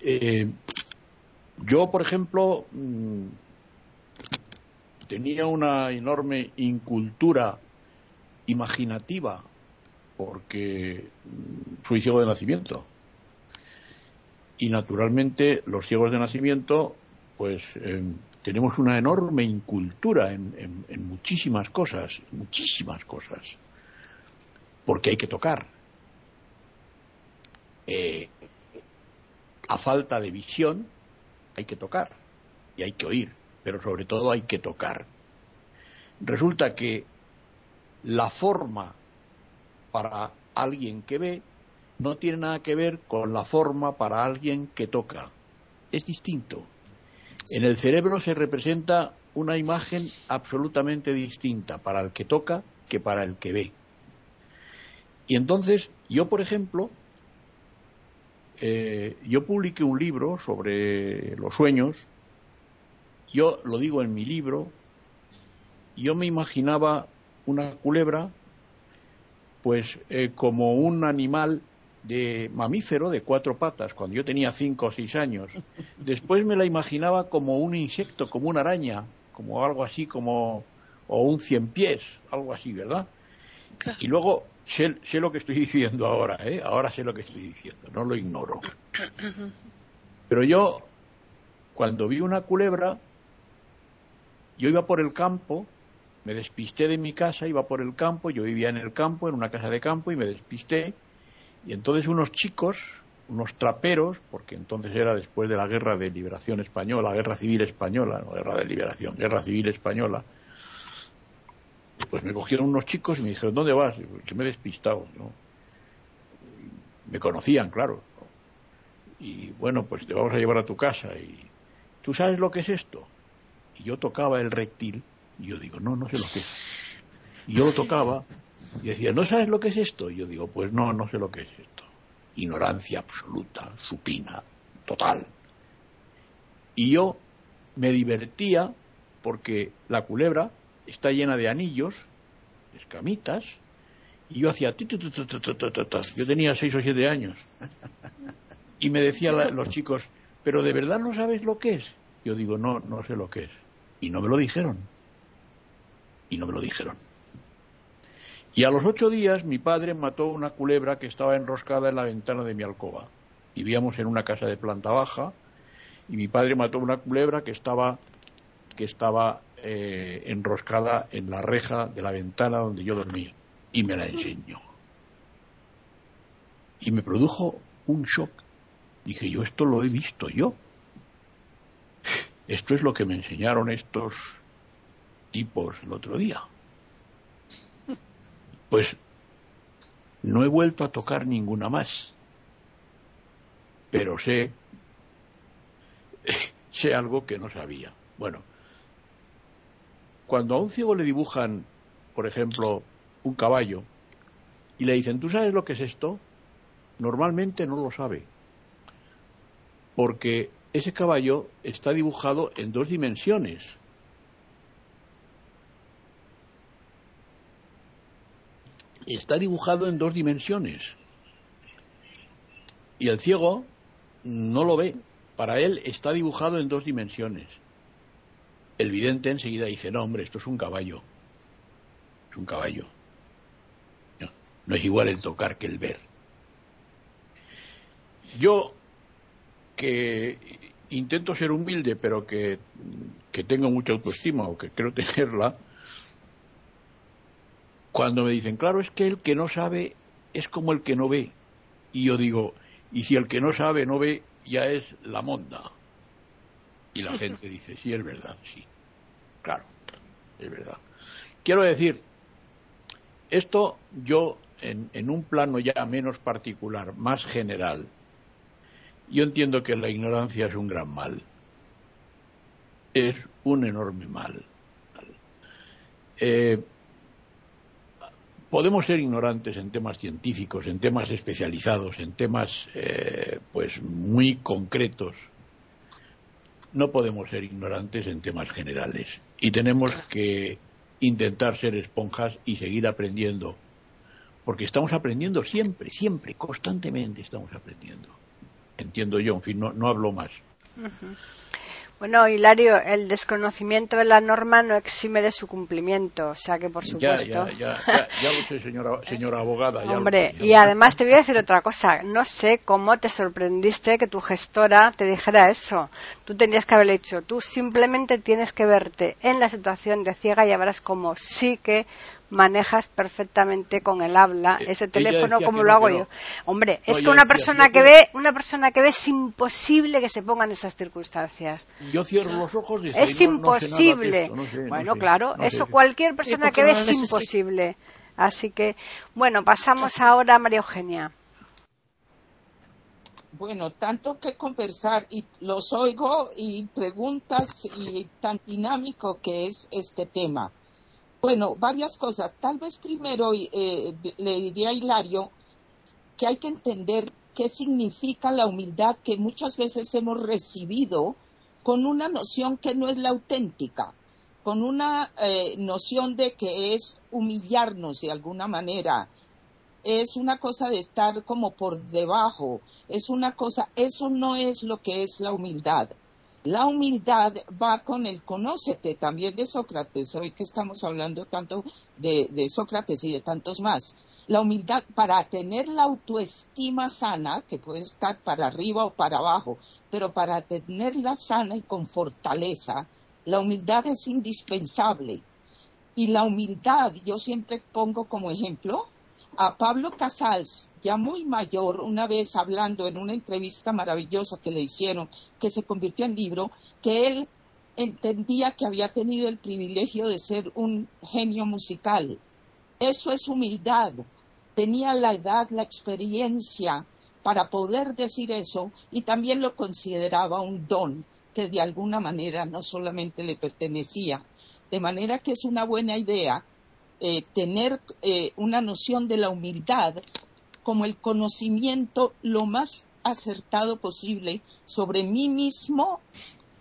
Eh, yo, por ejemplo, mm, tenía una enorme incultura imaginativa porque mm, fui ciego de nacimiento. Y naturalmente los ciegos de nacimiento, pues em, tenemos una enorme incultura en, muchísimas cosas, muchísimas cosas, porque hay que tocar. Eh, a falta de visión, hay que tocar y hay que oír, pero sobre todo hay que tocar. Resulta que la forma para alguien que ve no tiene nada que ver con la forma para alguien que toca. Es distinto. En el cerebro se representa una imagen absolutamente distinta para el que toca que para el que ve. Y entonces, yo, por ejemplo, eh, yo publiqué un libro sobre los sueños, yo lo digo en mi libro, yo me imaginaba una culebra, pues eh, como un animal de mamífero de cuatro patas cuando yo tenía cinco o seis años. Después me la imaginaba como un insecto, como una araña, como algo así, como o un cien pies, algo así, ¿verdad? Y luego sé, sé, lo que estoy diciendo ahora, ¿eh? Ahora sé lo que estoy diciendo, no lo ignoro. Pero yo, cuando vi una culebra, yo iba por el campo, me despisté de mi casa, iba por el campo, yo vivía en el campo, en una casa de campo, y me despisté, y entonces unos chicos, unos traperos, porque entonces era después de la guerra de liberación española, guerra civil española, no guerra de liberación, guerra civil española, pues me cogieron unos chicos y me dijeron, ¿dónde vas? que me he despistado, ¿no? Me conocían, claro. Y bueno, pues te vamos a llevar a tu casa. Y ¿tú sabes lo que es esto? Y yo tocaba el reptil y yo digo, no, no sé lo que es. Y yo lo tocaba y decía, ¿no sabes lo que es esto? Y yo digo, pues no, no sé lo que es esto. Ignorancia absoluta, supina, total. Y yo me divertía porque la culebra está llena de anillos, escamitas, Y yo hacía... Yo tenía seis o siete años. Y me decían los chicos, ¿pero de verdad no sabes lo que es? Yo digo, no, no sé lo que es. Y no me lo dijeron. Y no me lo dijeron. Y a los ocho días mi padre mató una culebra que estaba enroscada en la ventana de mi alcoba. Vivíamos en una casa de planta baja y mi padre mató una culebra que estaba, que estaba eh, enroscada en la reja de la ventana donde yo dormía y me la enseñó. Y me produjo un shock. Dije, yo esto lo he visto yo. Esto es lo que me enseñaron estos tipos el otro día. Pues no he vuelto a tocar ninguna más. Pero sé, sé algo que no sabía. Bueno, cuando a un ciego le dibujan, por ejemplo, un caballo, y le dicen, ¿tú sabes lo que es esto? Normalmente no lo sabe. Porque ese caballo está dibujado en dos dimensiones. Está dibujado en dos dimensiones. Y el ciego no lo ve. Para él está dibujado en dos dimensiones. El vidente enseguida dice, no, hombre, esto es un caballo. Es un caballo. No, es igual el tocar que el ver. Yo, que intento ser humilde, pero que, que tengo mucha autoestima, o que creo tenerla, cuando me dicen, claro, es que el que no sabe es como el que no ve. Y yo digo, y si el que no sabe no ve, ya es la monda. Y la gente dice, sí, es verdad, sí. Claro, es verdad. Quiero decir, esto yo, en, en un plano ya menos particular, más general, yo entiendo que la ignorancia es un gran mal. Es un enorme mal. Eh, podemos ser ignorantes en temas científicos, en temas especializados, en temas eh, pues muy concretos. No podemos ser ignorantes en temas generales y tenemos que intentar ser esponjas y seguir aprendiendo, porque estamos aprendiendo siempre, siempre, constantemente estamos aprendiendo. Entiendo yo, en fin, no, no hablo más. Bueno, Hilario, el desconocimiento de la norma no exime de su cumplimiento, o sea que por supuesto. Ya, ya, ya, ya, lo sé, señora, señora abogada. Hombre, y además te voy a decir otra cosa. No sé cómo te sorprendiste que tu gestora te dijera eso. Tú tenías que haberle dicho, tú simplemente tienes que verte en la situación de ciega y ya verás como sí que manejas perfectamente con el habla Eh, ese teléfono como lo hago no. yo. Hombre, No, es que una decía, persona que ve, una persona que ve es imposible que se ponga en esas circunstancias. Yo cierro los ojos y Es no- no sé nada de imposible. esto, no sé, no bueno, sé, claro, no sé. eso cualquier persona que ve es imposible. Así que, bueno, pasamos ahora a María Eugenia. Bueno, tanto que conversar y los oigo y preguntas y tan dinámico que es este tema. Bueno, varias cosas. Tal vez primero eh, le diría a Hilario que hay que entender qué significa la humildad que muchas veces hemos recibido con una noción que no es la auténtica, con una eh, noción de que es humillarnos de alguna manera, es una cosa de estar como por debajo, es una cosa, eso no es lo que es la humildad. La humildad va con el conócete también de Sócrates, hoy que estamos hablando tanto de, de Sócrates y de tantos más. La humildad, para tener la autoestima sana, que puede estar para arriba o para abajo, pero para tenerla sana y con fortaleza, la humildad es indispensable. Y la humildad, yo siempre pongo como ejemplo a Pablo Casals, ya muy mayor, una vez hablando en una entrevista maravillosa que le hicieron, que se convirtió en libro, que él entendía que había tenido el privilegio de ser un genio musical. Eso es humildad. Tenía la edad, la experiencia para poder decir eso y también lo consideraba un don que de alguna manera no solamente le pertenecía. De manera que es una buena idea eh, tener eh, una noción de la humildad como el conocimiento lo más acertado posible sobre mí mismo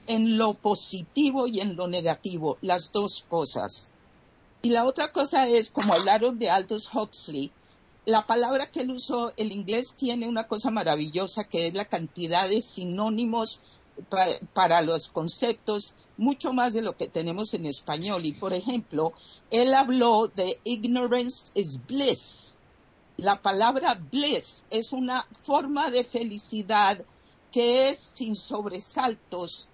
en lo positivo y en lo negativo, las dos cosas. Y la otra cosa es, como hablaron de Aldous Huxley, la palabra que él usó, el inglés tiene una cosa maravillosa que es la cantidad de sinónimos para los conceptos, mucho más de lo que tenemos en español. Y por ejemplo, él habló de ignorance is bliss. La palabra bliss es una forma de felicidad que es sin sobresaltos,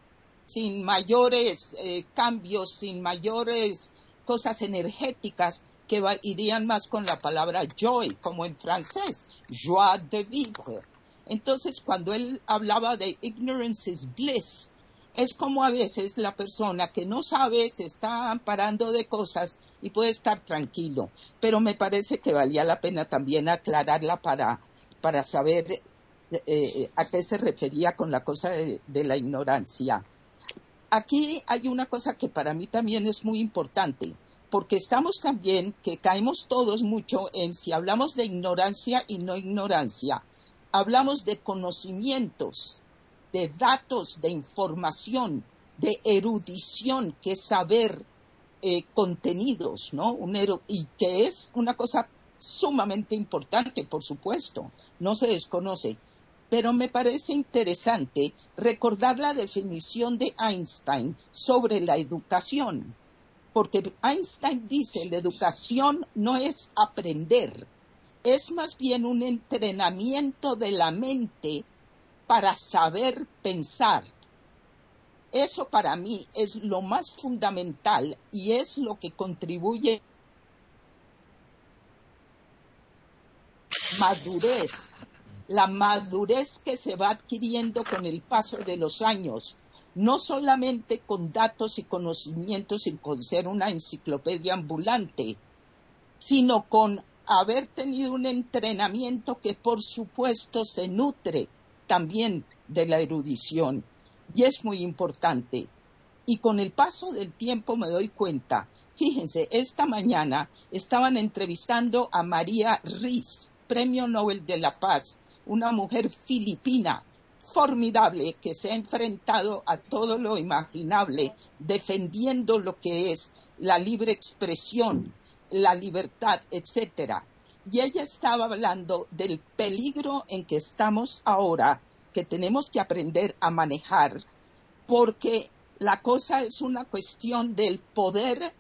sin mayores eh, cambios, sin mayores cosas energéticas que irían más con la palabra joy, como en francés, joie de vivre. Entonces, cuando él hablaba de ignorance is bliss, es como a veces la persona que no sabe se está amparando de cosas y puede estar tranquilo. Pero me parece que valía la pena también aclararla para, para saber eh, a qué se refería con la cosa de, la ignorancia. Aquí hay una cosa que para mí también es muy importante, porque estamos también que caemos todos mucho en si hablamos de ignorancia y no ignorancia hablamos de conocimientos, de datos, de información, de erudición, que es saber eh, contenidos, ¿no? y que es una cosa sumamente importante, por supuesto, no se desconoce. Pero me parece interesante recordar la definición de Einstein sobre la educación, porque Einstein dice, la educación no es aprender, es más bien un entrenamiento de la mente para saber pensar. Eso para mí es lo más fundamental y es lo que contribuye madurez, la madurez que se va adquiriendo con el paso de los años, no solamente con datos y conocimientos y con ser una enciclopedia ambulante, sino con haber tenido un entrenamiento que por supuesto se nutre también de la erudición y es muy importante. Y con el paso del tiempo me doy cuenta, fíjense, esta mañana estaban entrevistando a María Riz, Premio Nobel de la Paz, una mujer filipina formidable que se ha enfrentado a todo lo imaginable, defendiendo lo que es la libre expresión, la libertad, etcétera. Y ella estaba hablando del peligro en que estamos ahora, que tenemos que aprender a manejar, porque la cosa es una cuestión del poder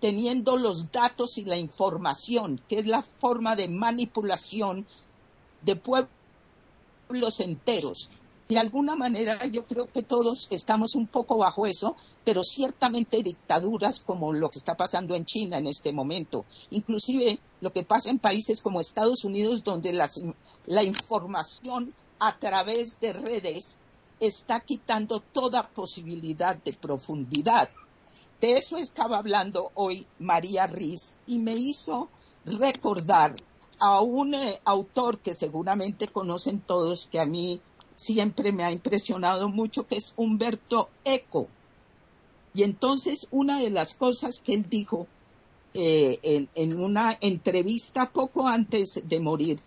teniendo los datos y la información, que es la forma de manipulación de pueblos enteros de alguna manera yo creo que todos estamos un poco bajo eso, pero ciertamente dictaduras como lo que está pasando en China en este momento, inclusive lo que pasa en países como Estados Unidos donde la información a través de redes está quitando toda posibilidad de profundidad. De eso estaba hablando hoy María Riz y me hizo recordar a un eh, autor que seguramente conocen todos, que a mí siempre me ha impresionado mucho, que es Humberto Eco. Y entonces una de las cosas que él dijo eh, en, en una entrevista poco antes de morir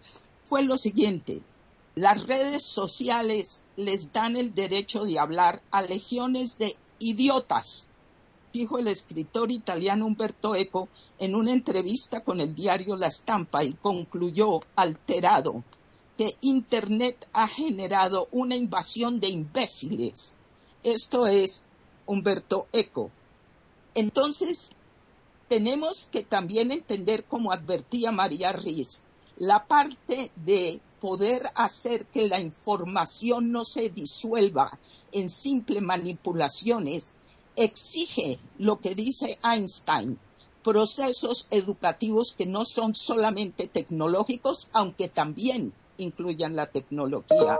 fue lo siguiente, las redes sociales les dan el derecho de hablar a legiones de idiotas, dijo el escritor italiano Humberto Eco en una entrevista con el diario La Estampa y concluyó alterado que Internet ha generado una invasión de imbéciles. Esto es Humberto Eco. Entonces, tenemos que también entender, como advertía María Riz, la parte de poder hacer que la información no se disuelva en simples manipulaciones exige lo que dice Einstein, procesos educativos que no son solamente tecnológicos, aunque también incluyan la tecnología.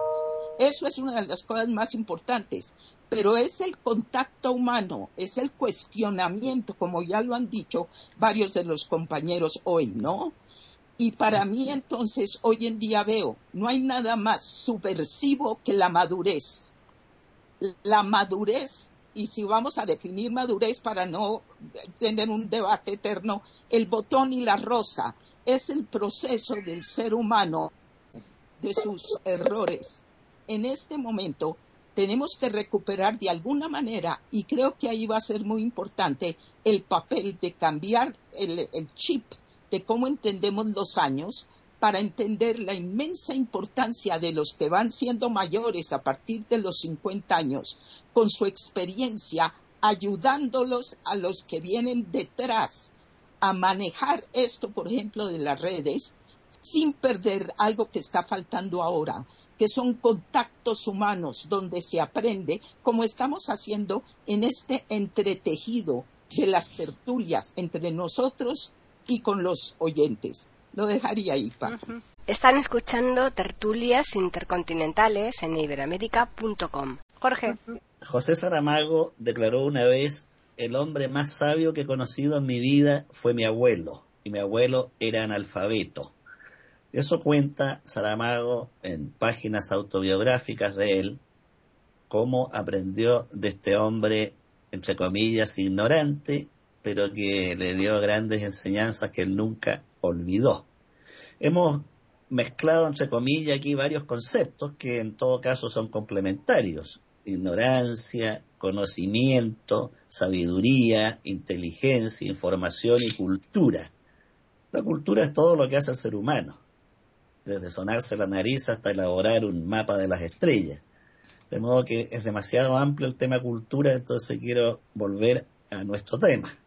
Eso es una de las cosas más importantes, pero es el contacto humano, es el cuestionamiento, como ya lo han dicho varios de los compañeros hoy, ¿no? Y para mí entonces hoy en día veo, no hay nada más subversivo que la madurez. La madurez, y si vamos a definir madurez para no tener un debate eterno, el botón y la rosa es el proceso del ser humano de sus errores. En este momento tenemos que recuperar de alguna manera, y creo que ahí va a ser muy importante, el papel de cambiar el, chip de cómo entendemos los años para entender la inmensa importancia de los que van siendo mayores a partir de los 50 años, con su experiencia ayudándolos a los que vienen detrás a manejar esto, por ejemplo, de las redes, sin perder algo que está faltando ahora, que son contactos humanos donde se aprende, como estamos haciendo en este entretejido de las tertulias entre nosotros y con los oyentes. Lo dejaría ahí, Pa. Están escuchando tertulias intercontinentales en iberamérica.com. Jorge. José Saramago declaró una vez, el hombre más sabio que he conocido en mi vida fue mi abuelo, y mi abuelo era analfabeto. Eso cuenta Saramago en páginas autobiográficas de él, cómo aprendió de este hombre, entre comillas, ignorante, pero que le dio grandes enseñanzas que él nunca olvidó. Hemos mezclado, entre comillas, aquí varios conceptos que en todo caso son complementarios. Ignorancia, conocimiento, sabiduría, inteligencia, información y cultura. La cultura es todo lo que hace el ser humano, desde sonarse la nariz hasta elaborar un mapa de las estrellas. De modo que es demasiado amplio el tema cultura, entonces quiero volver a nuestro tema.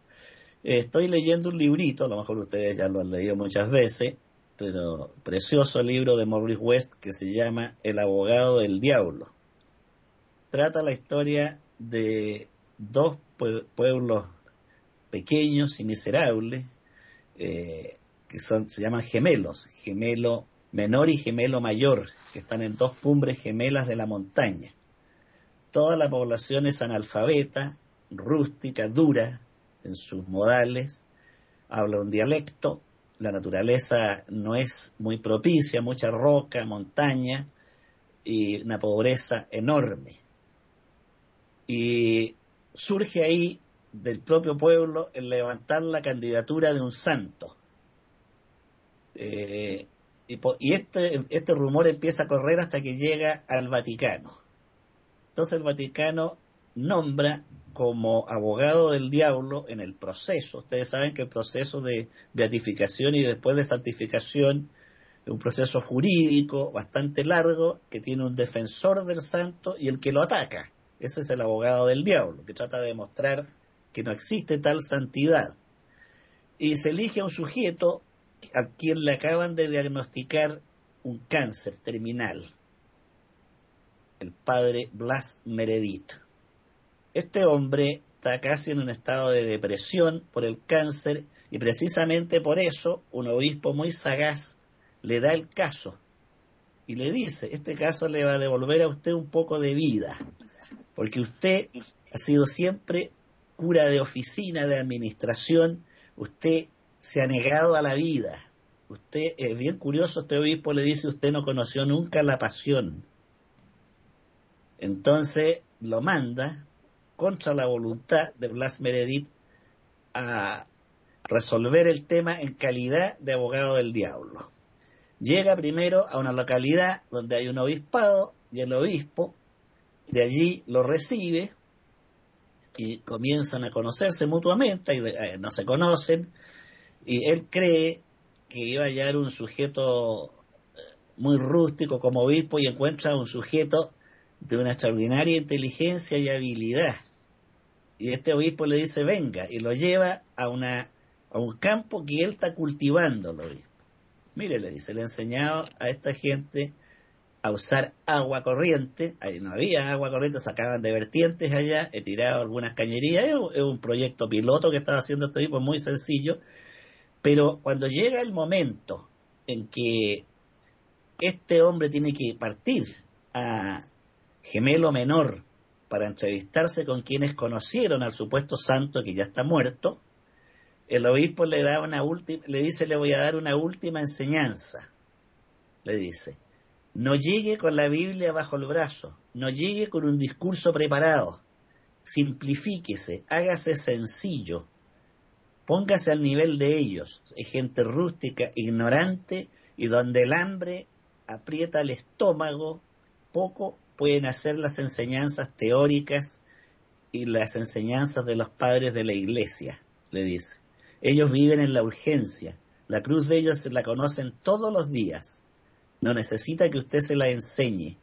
Estoy leyendo un librito, a lo mejor ustedes ya lo han leído muchas veces, pero precioso libro de Maurice West que se llama El abogado del diablo. Trata la historia de dos pueblos pequeños y miserables eh, que son, se llaman gemelos, gemelo menor y gemelo mayor, que están en dos cumbres gemelas de la montaña. Toda la población es analfabeta, rústica, dura, en sus modales, habla un dialecto, la naturaleza no es muy propicia, mucha roca, montaña y una pobreza enorme. Y surge ahí del propio pueblo el levantar la candidatura de un santo. Eh, y, y este, este rumor empieza a correr hasta que llega al Vaticano. Entonces el Vaticano nombra como abogado del diablo en el proceso. Ustedes saben que el proceso de beatificación y después de santificación es un proceso jurídico bastante largo que tiene un defensor del santo y el que lo ataca. Ese es el abogado del diablo, que trata de demostrar que no existe tal santidad. Y se elige a un sujeto a quien le acaban de diagnosticar un cáncer terminal, el padre Blas Meredith. Este hombre está casi en un estado de depresión por el cáncer y precisamente por eso un obispo muy sagaz le da el caso y le dice, este caso le va a devolver a usted un poco de vida, porque usted ha sido siempre cura de oficina, de administración, usted se ha negado a la vida. Usted, es bien curioso, este obispo le dice, usted no conoció nunca la pasión. Entonces lo manda contra la voluntad de Blas Meredith a resolver el tema en calidad de abogado del diablo. Llega primero a una localidad donde hay un obispado y el obispo de allí lo recibe y comienzan a conocerse mutuamente y eh, no se conocen y él cree que iba a hallar un sujeto eh, muy rústico como obispo y encuentra un sujeto de una extraordinaria inteligencia y habilidad. Y este obispo le dice, venga, y lo lleva a, una, a un campo que él está cultivando, el obispo. Mire, le dice, le he enseñado a esta gente a usar agua corriente, ahí no había agua corriente, sacaban de vertientes allá, he tirado algunas cañerías, es un proyecto piloto que estaba haciendo este obispo, muy sencillo, pero cuando llega el momento en que este hombre tiene que partir a, gemelo menor para entrevistarse con quienes conocieron al supuesto santo que ya está muerto, el obispo le da una última, le dice le voy a dar una última enseñanza. Le dice, no llegue con la Biblia bajo el brazo, no llegue con un discurso preparado, simplifíquese, hágase sencillo, póngase al nivel de ellos, es gente rústica, ignorante y donde el hambre aprieta el estómago, poco pueden hacer las enseñanzas teóricas y las enseñanzas de los padres de la iglesia, le dice. Ellos viven en la urgencia, La cruz de ellos la conocen todos los días. No necesita que usted se la enseñe.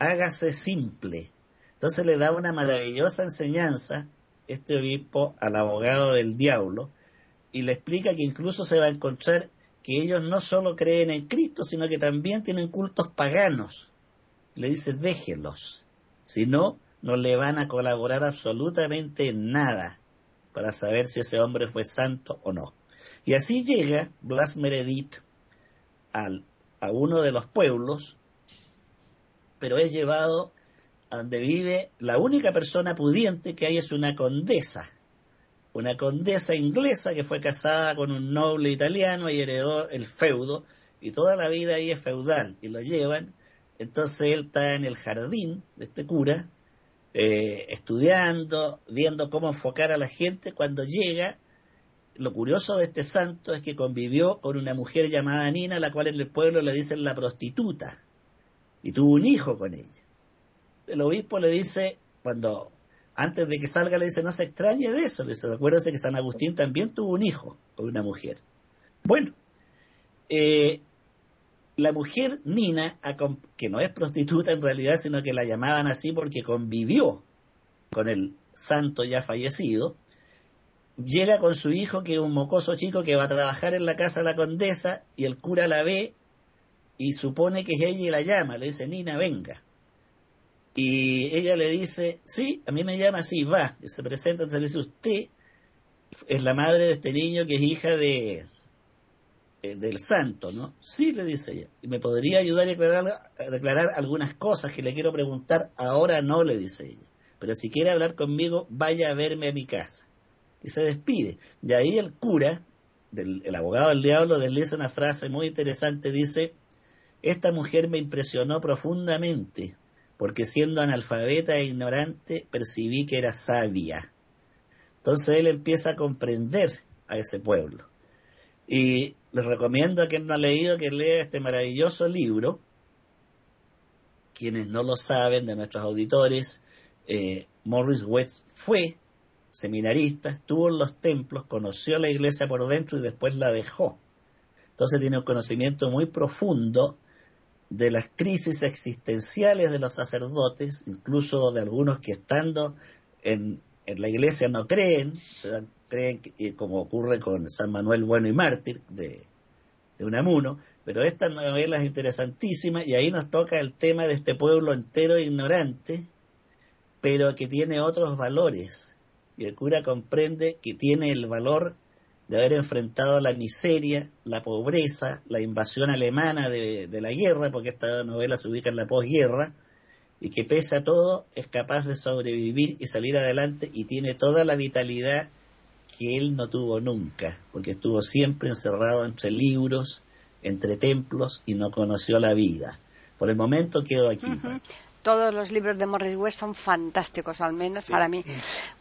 Hágase simple. Entonces le da una maravillosa enseñanza este obispo al abogado del diablo y le explica que incluso se va a encontrar que ellos no solo creen en Cristo, sino que también tienen cultos paganos. Le dice, déjelos. Si no, no le van a colaborar absolutamente nada para saber si ese hombre fue santo o no. Y así llega Blas Meredith al, a uno de los pueblos, pero es llevado donde vive la única persona pudiente que hay es una condesa, una condesa inglesa que fue casada con un noble italiano y heredó el feudo, y toda la vida ahí es feudal, y lo llevan, entonces él está en el jardín de este cura, eh, estudiando, viendo cómo enfocar a la gente, cuando llega, lo curioso de este santo es que convivió con una mujer llamada Nina, la cual en el pueblo le dicen la prostituta, y tuvo un hijo con ella. El obispo le dice, cuando antes de que salga, le dice, no se extrañe de eso, le dice, acuérdese que San Agustín también tuvo un hijo con una mujer. Bueno, eh, la mujer Nina, que no es prostituta en realidad, sino que la llamaban así porque convivió con el santo ya fallecido, llega con su hijo, que es un mocoso chico que va a trabajar en la casa de la condesa, y el cura la ve y supone que es ella y la llama, le dice, Nina, venga. Y ella le dice, sí, a mí me llama así, va, y se presenta, entonces le dice, usted es la madre de este niño que es hija de, eh, del santo, ¿no? Sí, le dice ella. ¿Y me podría ayudar a declarar, a declarar algunas cosas que le quiero preguntar? Ahora no, le dice ella. Pero si quiere hablar conmigo, vaya a verme a mi casa. Y se despide. Y ahí el cura, del, el abogado del diablo, desliza una frase muy interesante. Dice, esta mujer me impresionó profundamente, porque siendo analfabeta e ignorante, percibí que era sabia. Entonces él empieza a comprender a ese pueblo. Y les recomiendo a quien no ha leído que lea este maravilloso libro. Quienes no lo saben de nuestros auditores, eh, Morris West fue seminarista, estuvo en los templos, conoció la iglesia por dentro y después la dejó. Entonces tiene un conocimiento muy profundo de las crisis existenciales de los sacerdotes, incluso de algunos que estando en, en la iglesia no creen, creen, que, como ocurre con San Manuel Bueno y Mártir de, de Unamuno, pero esta novela es interesantísima y ahí nos toca el tema de este pueblo entero ignorante, pero que tiene otros valores. Y el cura comprende que tiene el valor de haber enfrentado la miseria, la pobreza, la invasión alemana de, de la guerra, porque esta novela se ubica en la posguerra, y que pese a todo es capaz de sobrevivir y salir adelante y tiene toda la vitalidad que él no tuvo nunca, porque estuvo siempre encerrado entre libros, entre templos y no conoció la vida. Por el momento quedo aquí. Todos los libros de Morris West son fantásticos, al menos para mí.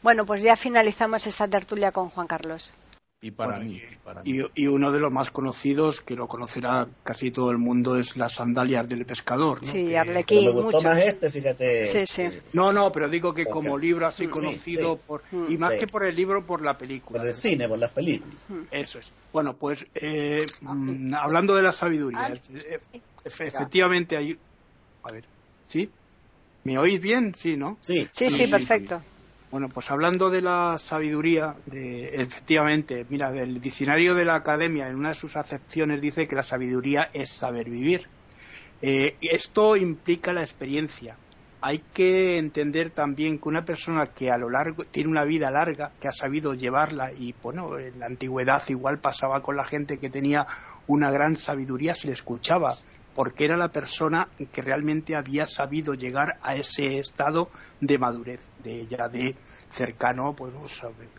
Bueno, pues ya finalizamos esta tertulia con Juan Carlos y para mí. Y, uno de los más conocidos, que lo conocerá casi todo el mundo, es Las sandalias del pescador. ¿no? Sí, Arlequín. Me gustó más este, fíjate. Sí, sí. No, no, pero digo que como libro así conocido, por y más que por el libro, por la película. Por el cine, por las películas. Eso es. Bueno, pues eh, mm, hablando de la sabiduría, e, efectivamente hay... A ver, ¿sí? ¿Me oís bien? Sí, ¿no? Sí, sí, sí perfecto. Bueno, pues hablando de la sabiduría, de, efectivamente, mira, del diccionario de la academia, en una de sus acepciones dice que la sabiduría es saber vivir. Eh, esto implica la experiencia. Hay que entender también que una persona que a lo largo tiene una vida larga, que ha sabido llevarla, y bueno, en la antigüedad igual pasaba con la gente que tenía una gran sabiduría, se le escuchaba, porque era la persona que realmente había sabido llegar a ese estado de madurez, de ella de cercano, pues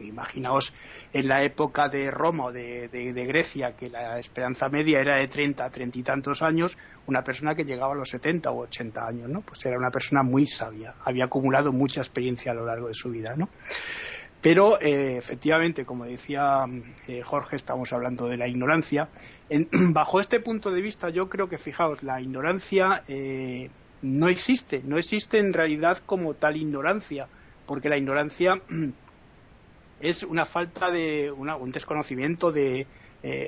imaginaos en la época de Roma, de, de, Grecia, que la esperanza media era de 30, 30 y tantos años, una persona que llegaba a los 70 o 80 años, ¿no? Pues era una persona muy sabia, había acumulado mucha experiencia a lo largo de su vida, ¿no? Pero eh, efectivamente, como decía eh, Jorge, estamos hablando de la ignorancia. bajo este punto de vista, yo creo que, fijaos, la ignorancia eh, no existe, no existe en realidad como tal ignorancia, porque la ignorancia es una falta de, un desconocimiento de,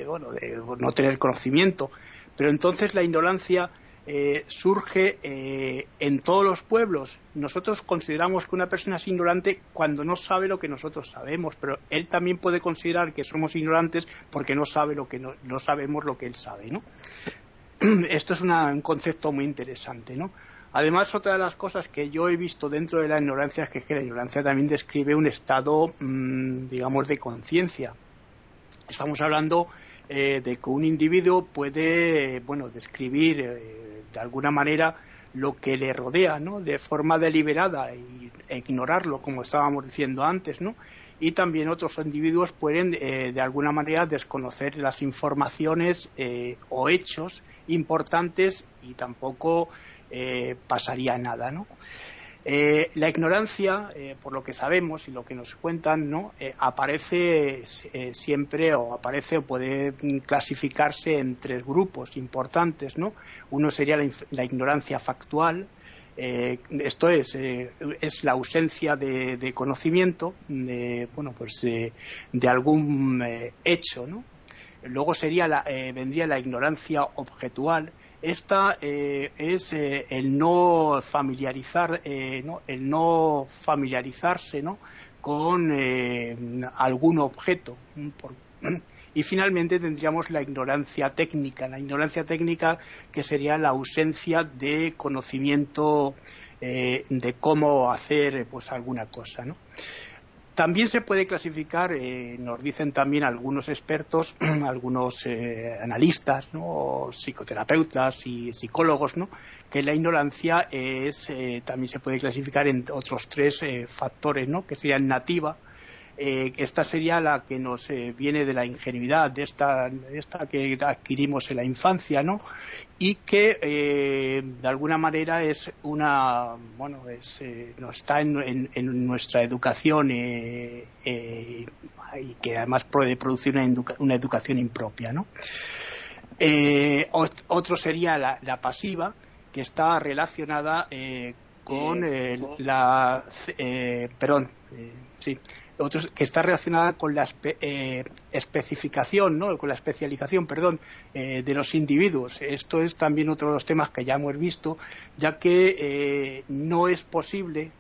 bueno, de no tener conocimiento. Pero entonces la ignorancia eh, surge eh, en todos los pueblos. Nosotros consideramos que una persona es ignorante cuando no sabe lo que nosotros sabemos, pero él también puede considerar que somos ignorantes porque no sabe lo que no, sabemos lo que él sabe, ¿no? Esto es un concepto muy interesante, ¿no? Además, otra de las cosas que yo he visto dentro de la ignorancia es que, la ignorancia también describe un estado, mm, digamos, de conciencia. Estamos hablando eh, de que un individuo puede, bueno, describir de alguna manera lo que le rodea, ¿no? De forma deliberada e ignorarlo, como estábamos diciendo antes, ¿no? Y también otros individuos pueden, eh, de alguna manera, desconocer las informaciones eh, o hechos importantes y tampoco eh, pasaría nada, ¿no? Eh, la ignorancia, eh, por lo que sabemos y lo que nos cuentan, ¿no? Eh, aparece siempre o aparece o puede clasificarse en tres grupos importantes, ¿no? Uno sería la, ignorancia factual, esto es, es la ausencia de, conocimiento de, bueno, pues, de algún hecho. Luego sería la, vendría la ignorancia objetual, esta eh, es eh, el no familiarizar, eh, el no familiarizarse con algún objeto. y finalmente tendríamos la ignorancia técnica, la ignorancia técnica que sería la ausencia de conocimiento de cómo hacer pues alguna cosa. ¿no? También se puede clasificar, eh, nos dicen también algunos expertos, algunos eh, analistas, ¿no? psicoterapeutas y psicólogos, ¿no? que la ignorancia es, eh, también se puede clasificar en otros tres factores, ¿no? que serían nativa, eh, esta sería la que nos eh, viene de la ingenuidad, de esta, esta que adquirimos en la infancia, ¿no? Y que eh, de alguna manera es una, bueno, es, no está en, nuestra educación y que además puede producir una, educación impropia, ¿no? otro sería la, la, pasiva, que está relacionada con la, perdón, sí, otros que está relacionada con la eh, especificación, ¿no? con la especialización, perdón, eh, de los individuos. Esto es también otro de los temas que ya hemos visto, ya que eh, no es posible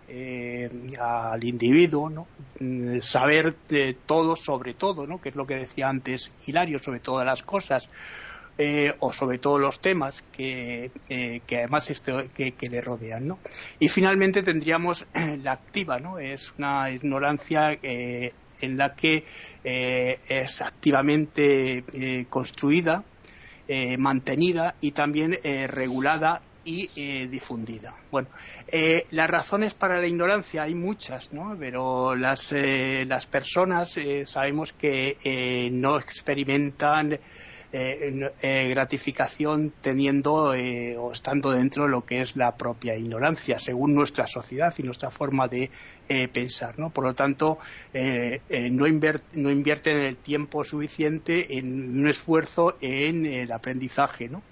al individuo ¿no? Mm, saber todo sobre todo, ¿no? que es lo que decía antes Hilario, sobre todas las cosas. Eh, o sobre todo los temas que, eh, además este, que, le rodean. ¿no? Y finalmente tendríamos la activa, ¿no? es una ignorancia eh, en la que es activamente construida, mantenida y también regulada y difundida. Bueno, las razones para la ignorancia hay muchas, ¿no? Pero las, las personas sabemos que no experimentan eh, eh, gratificación teniendo eh, o estando dentro de lo que es la propia ignorancia, según nuestra sociedad y nuestra forma de pensar. ¿no? Por lo tanto, no, no, invierten el tiempo suficiente en un esfuerzo en el aprendizaje. ¿no?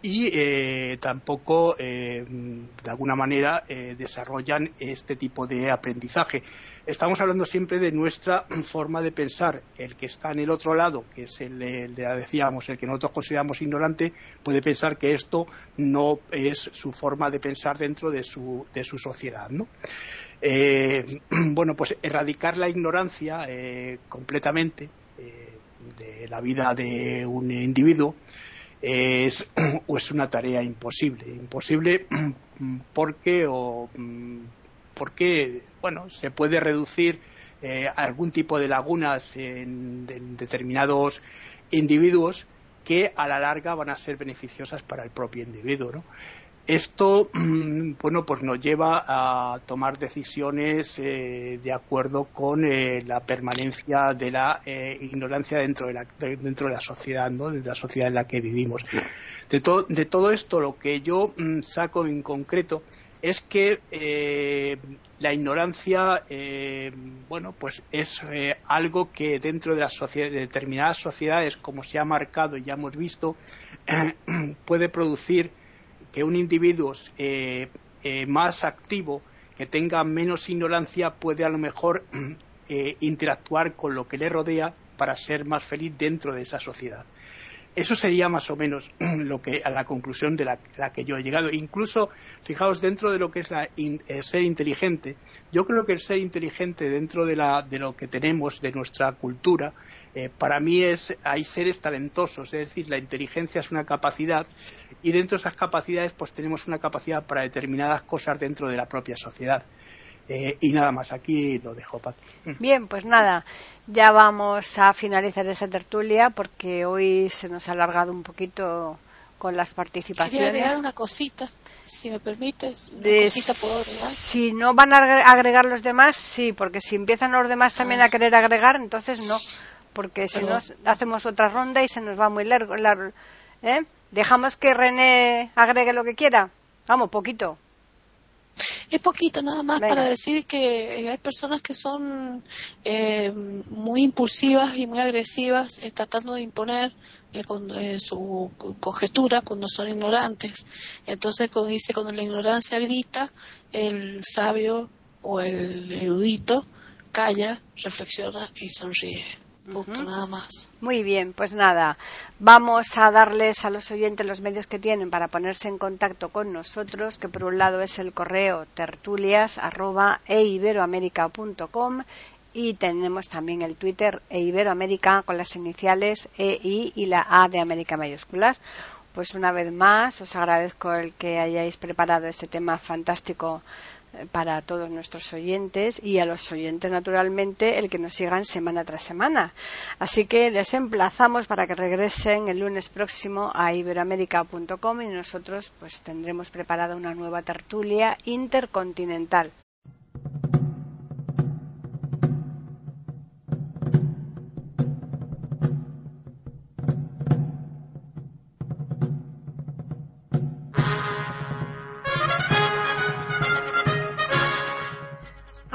Y eh, tampoco eh, de alguna manera eh, desarrollan este tipo de aprendizaje. Estamos hablando siempre de nuestra forma de pensar. El que está en el otro lado, que es el, decíamos, el que nosotros consideramos ignorante, puede pensar que esto no es su forma de pensar dentro de su, de su sociedad. ¿no? bueno, pues erradicar la ignorancia completamente de la vida de un individuo es, es una tarea imposible. Imposible porque, o, porque bueno, se puede reducir eh, algún tipo de lagunas en, determinados individuos que a la larga van a ser beneficiosas para el propio individuo. ¿no? Esto, bueno, pues nos lleva a tomar decisiones eh, de acuerdo con eh, la permanencia de la eh, ignorancia dentro de la, dentro de la sociedad, ¿no? De la sociedad en la que vivimos. De, de todo esto, lo que yo mm, saco en concreto es que la ignorancia, bueno, pues es algo que dentro de, las de determinadas sociedades, como se ha marcado y ya hemos visto, puede producir que un individuo eh, eh, más activo, que tenga menos ignorancia, puede a lo mejor eh, interactuar con lo que le rodea para ser más feliz dentro de esa sociedad. Eso sería más o menos lo que a la conclusión de la, que yo he llegado. Incluso, fijaos, dentro de lo que es el ser inteligente, yo creo que el ser inteligente dentro de, lo que tenemos, de nuestra cultura, eh, para mí es hay seres talentosos, es decir, la inteligencia es una capacidad y dentro de esas capacidades pues tenemos una capacidad para determinadas cosas dentro de la propia sociedad. Eh, y nada más, aquí lo dejo, Pati. Bien, pues nada, ya vamos a finalizar esa tertulia porque hoy se nos ha alargado un poquito con las participaciones. Quería agregar una cosita, si me permites. Una cosita. Si no van a agregar los demás, sí, porque si empiezan los demás también a ah. querer agregar, entonces no, porque si no hacemos otra ronda y se nos va muy largo. ¿eh? Dejamos que René agregue lo que quiera. Vamos, poquito. Es poquito nada más para decir que hay personas que son eh, muy impulsivas y muy agresivas eh, tratando de imponer eh, su conjetura cuando son ignorantes. Entonces, cuando dice, cuando la ignorancia grita, el sabio o el erudito calla, reflexiona y sonríe nada más. Muy bien, pues nada, vamos a darles a los oyentes los medios que tienen para ponerse en contacto con nosotros, que por un lado es el correo tertulias@eiberoamerica.com y tenemos también el Twitter eiberoamerica con las iniciales EI y la A de América mayúsculas. Pues una vez más os agradezco el que hayáis preparado este tema fantástico para todos nuestros oyentes y a los oyentes naturalmente el que nos sigan semana tras semana. Así que les emplazamos para que regresen el lunes próximo a iberoamérica.com y nosotros pues tendremos preparada una nueva tertulia intercontinental.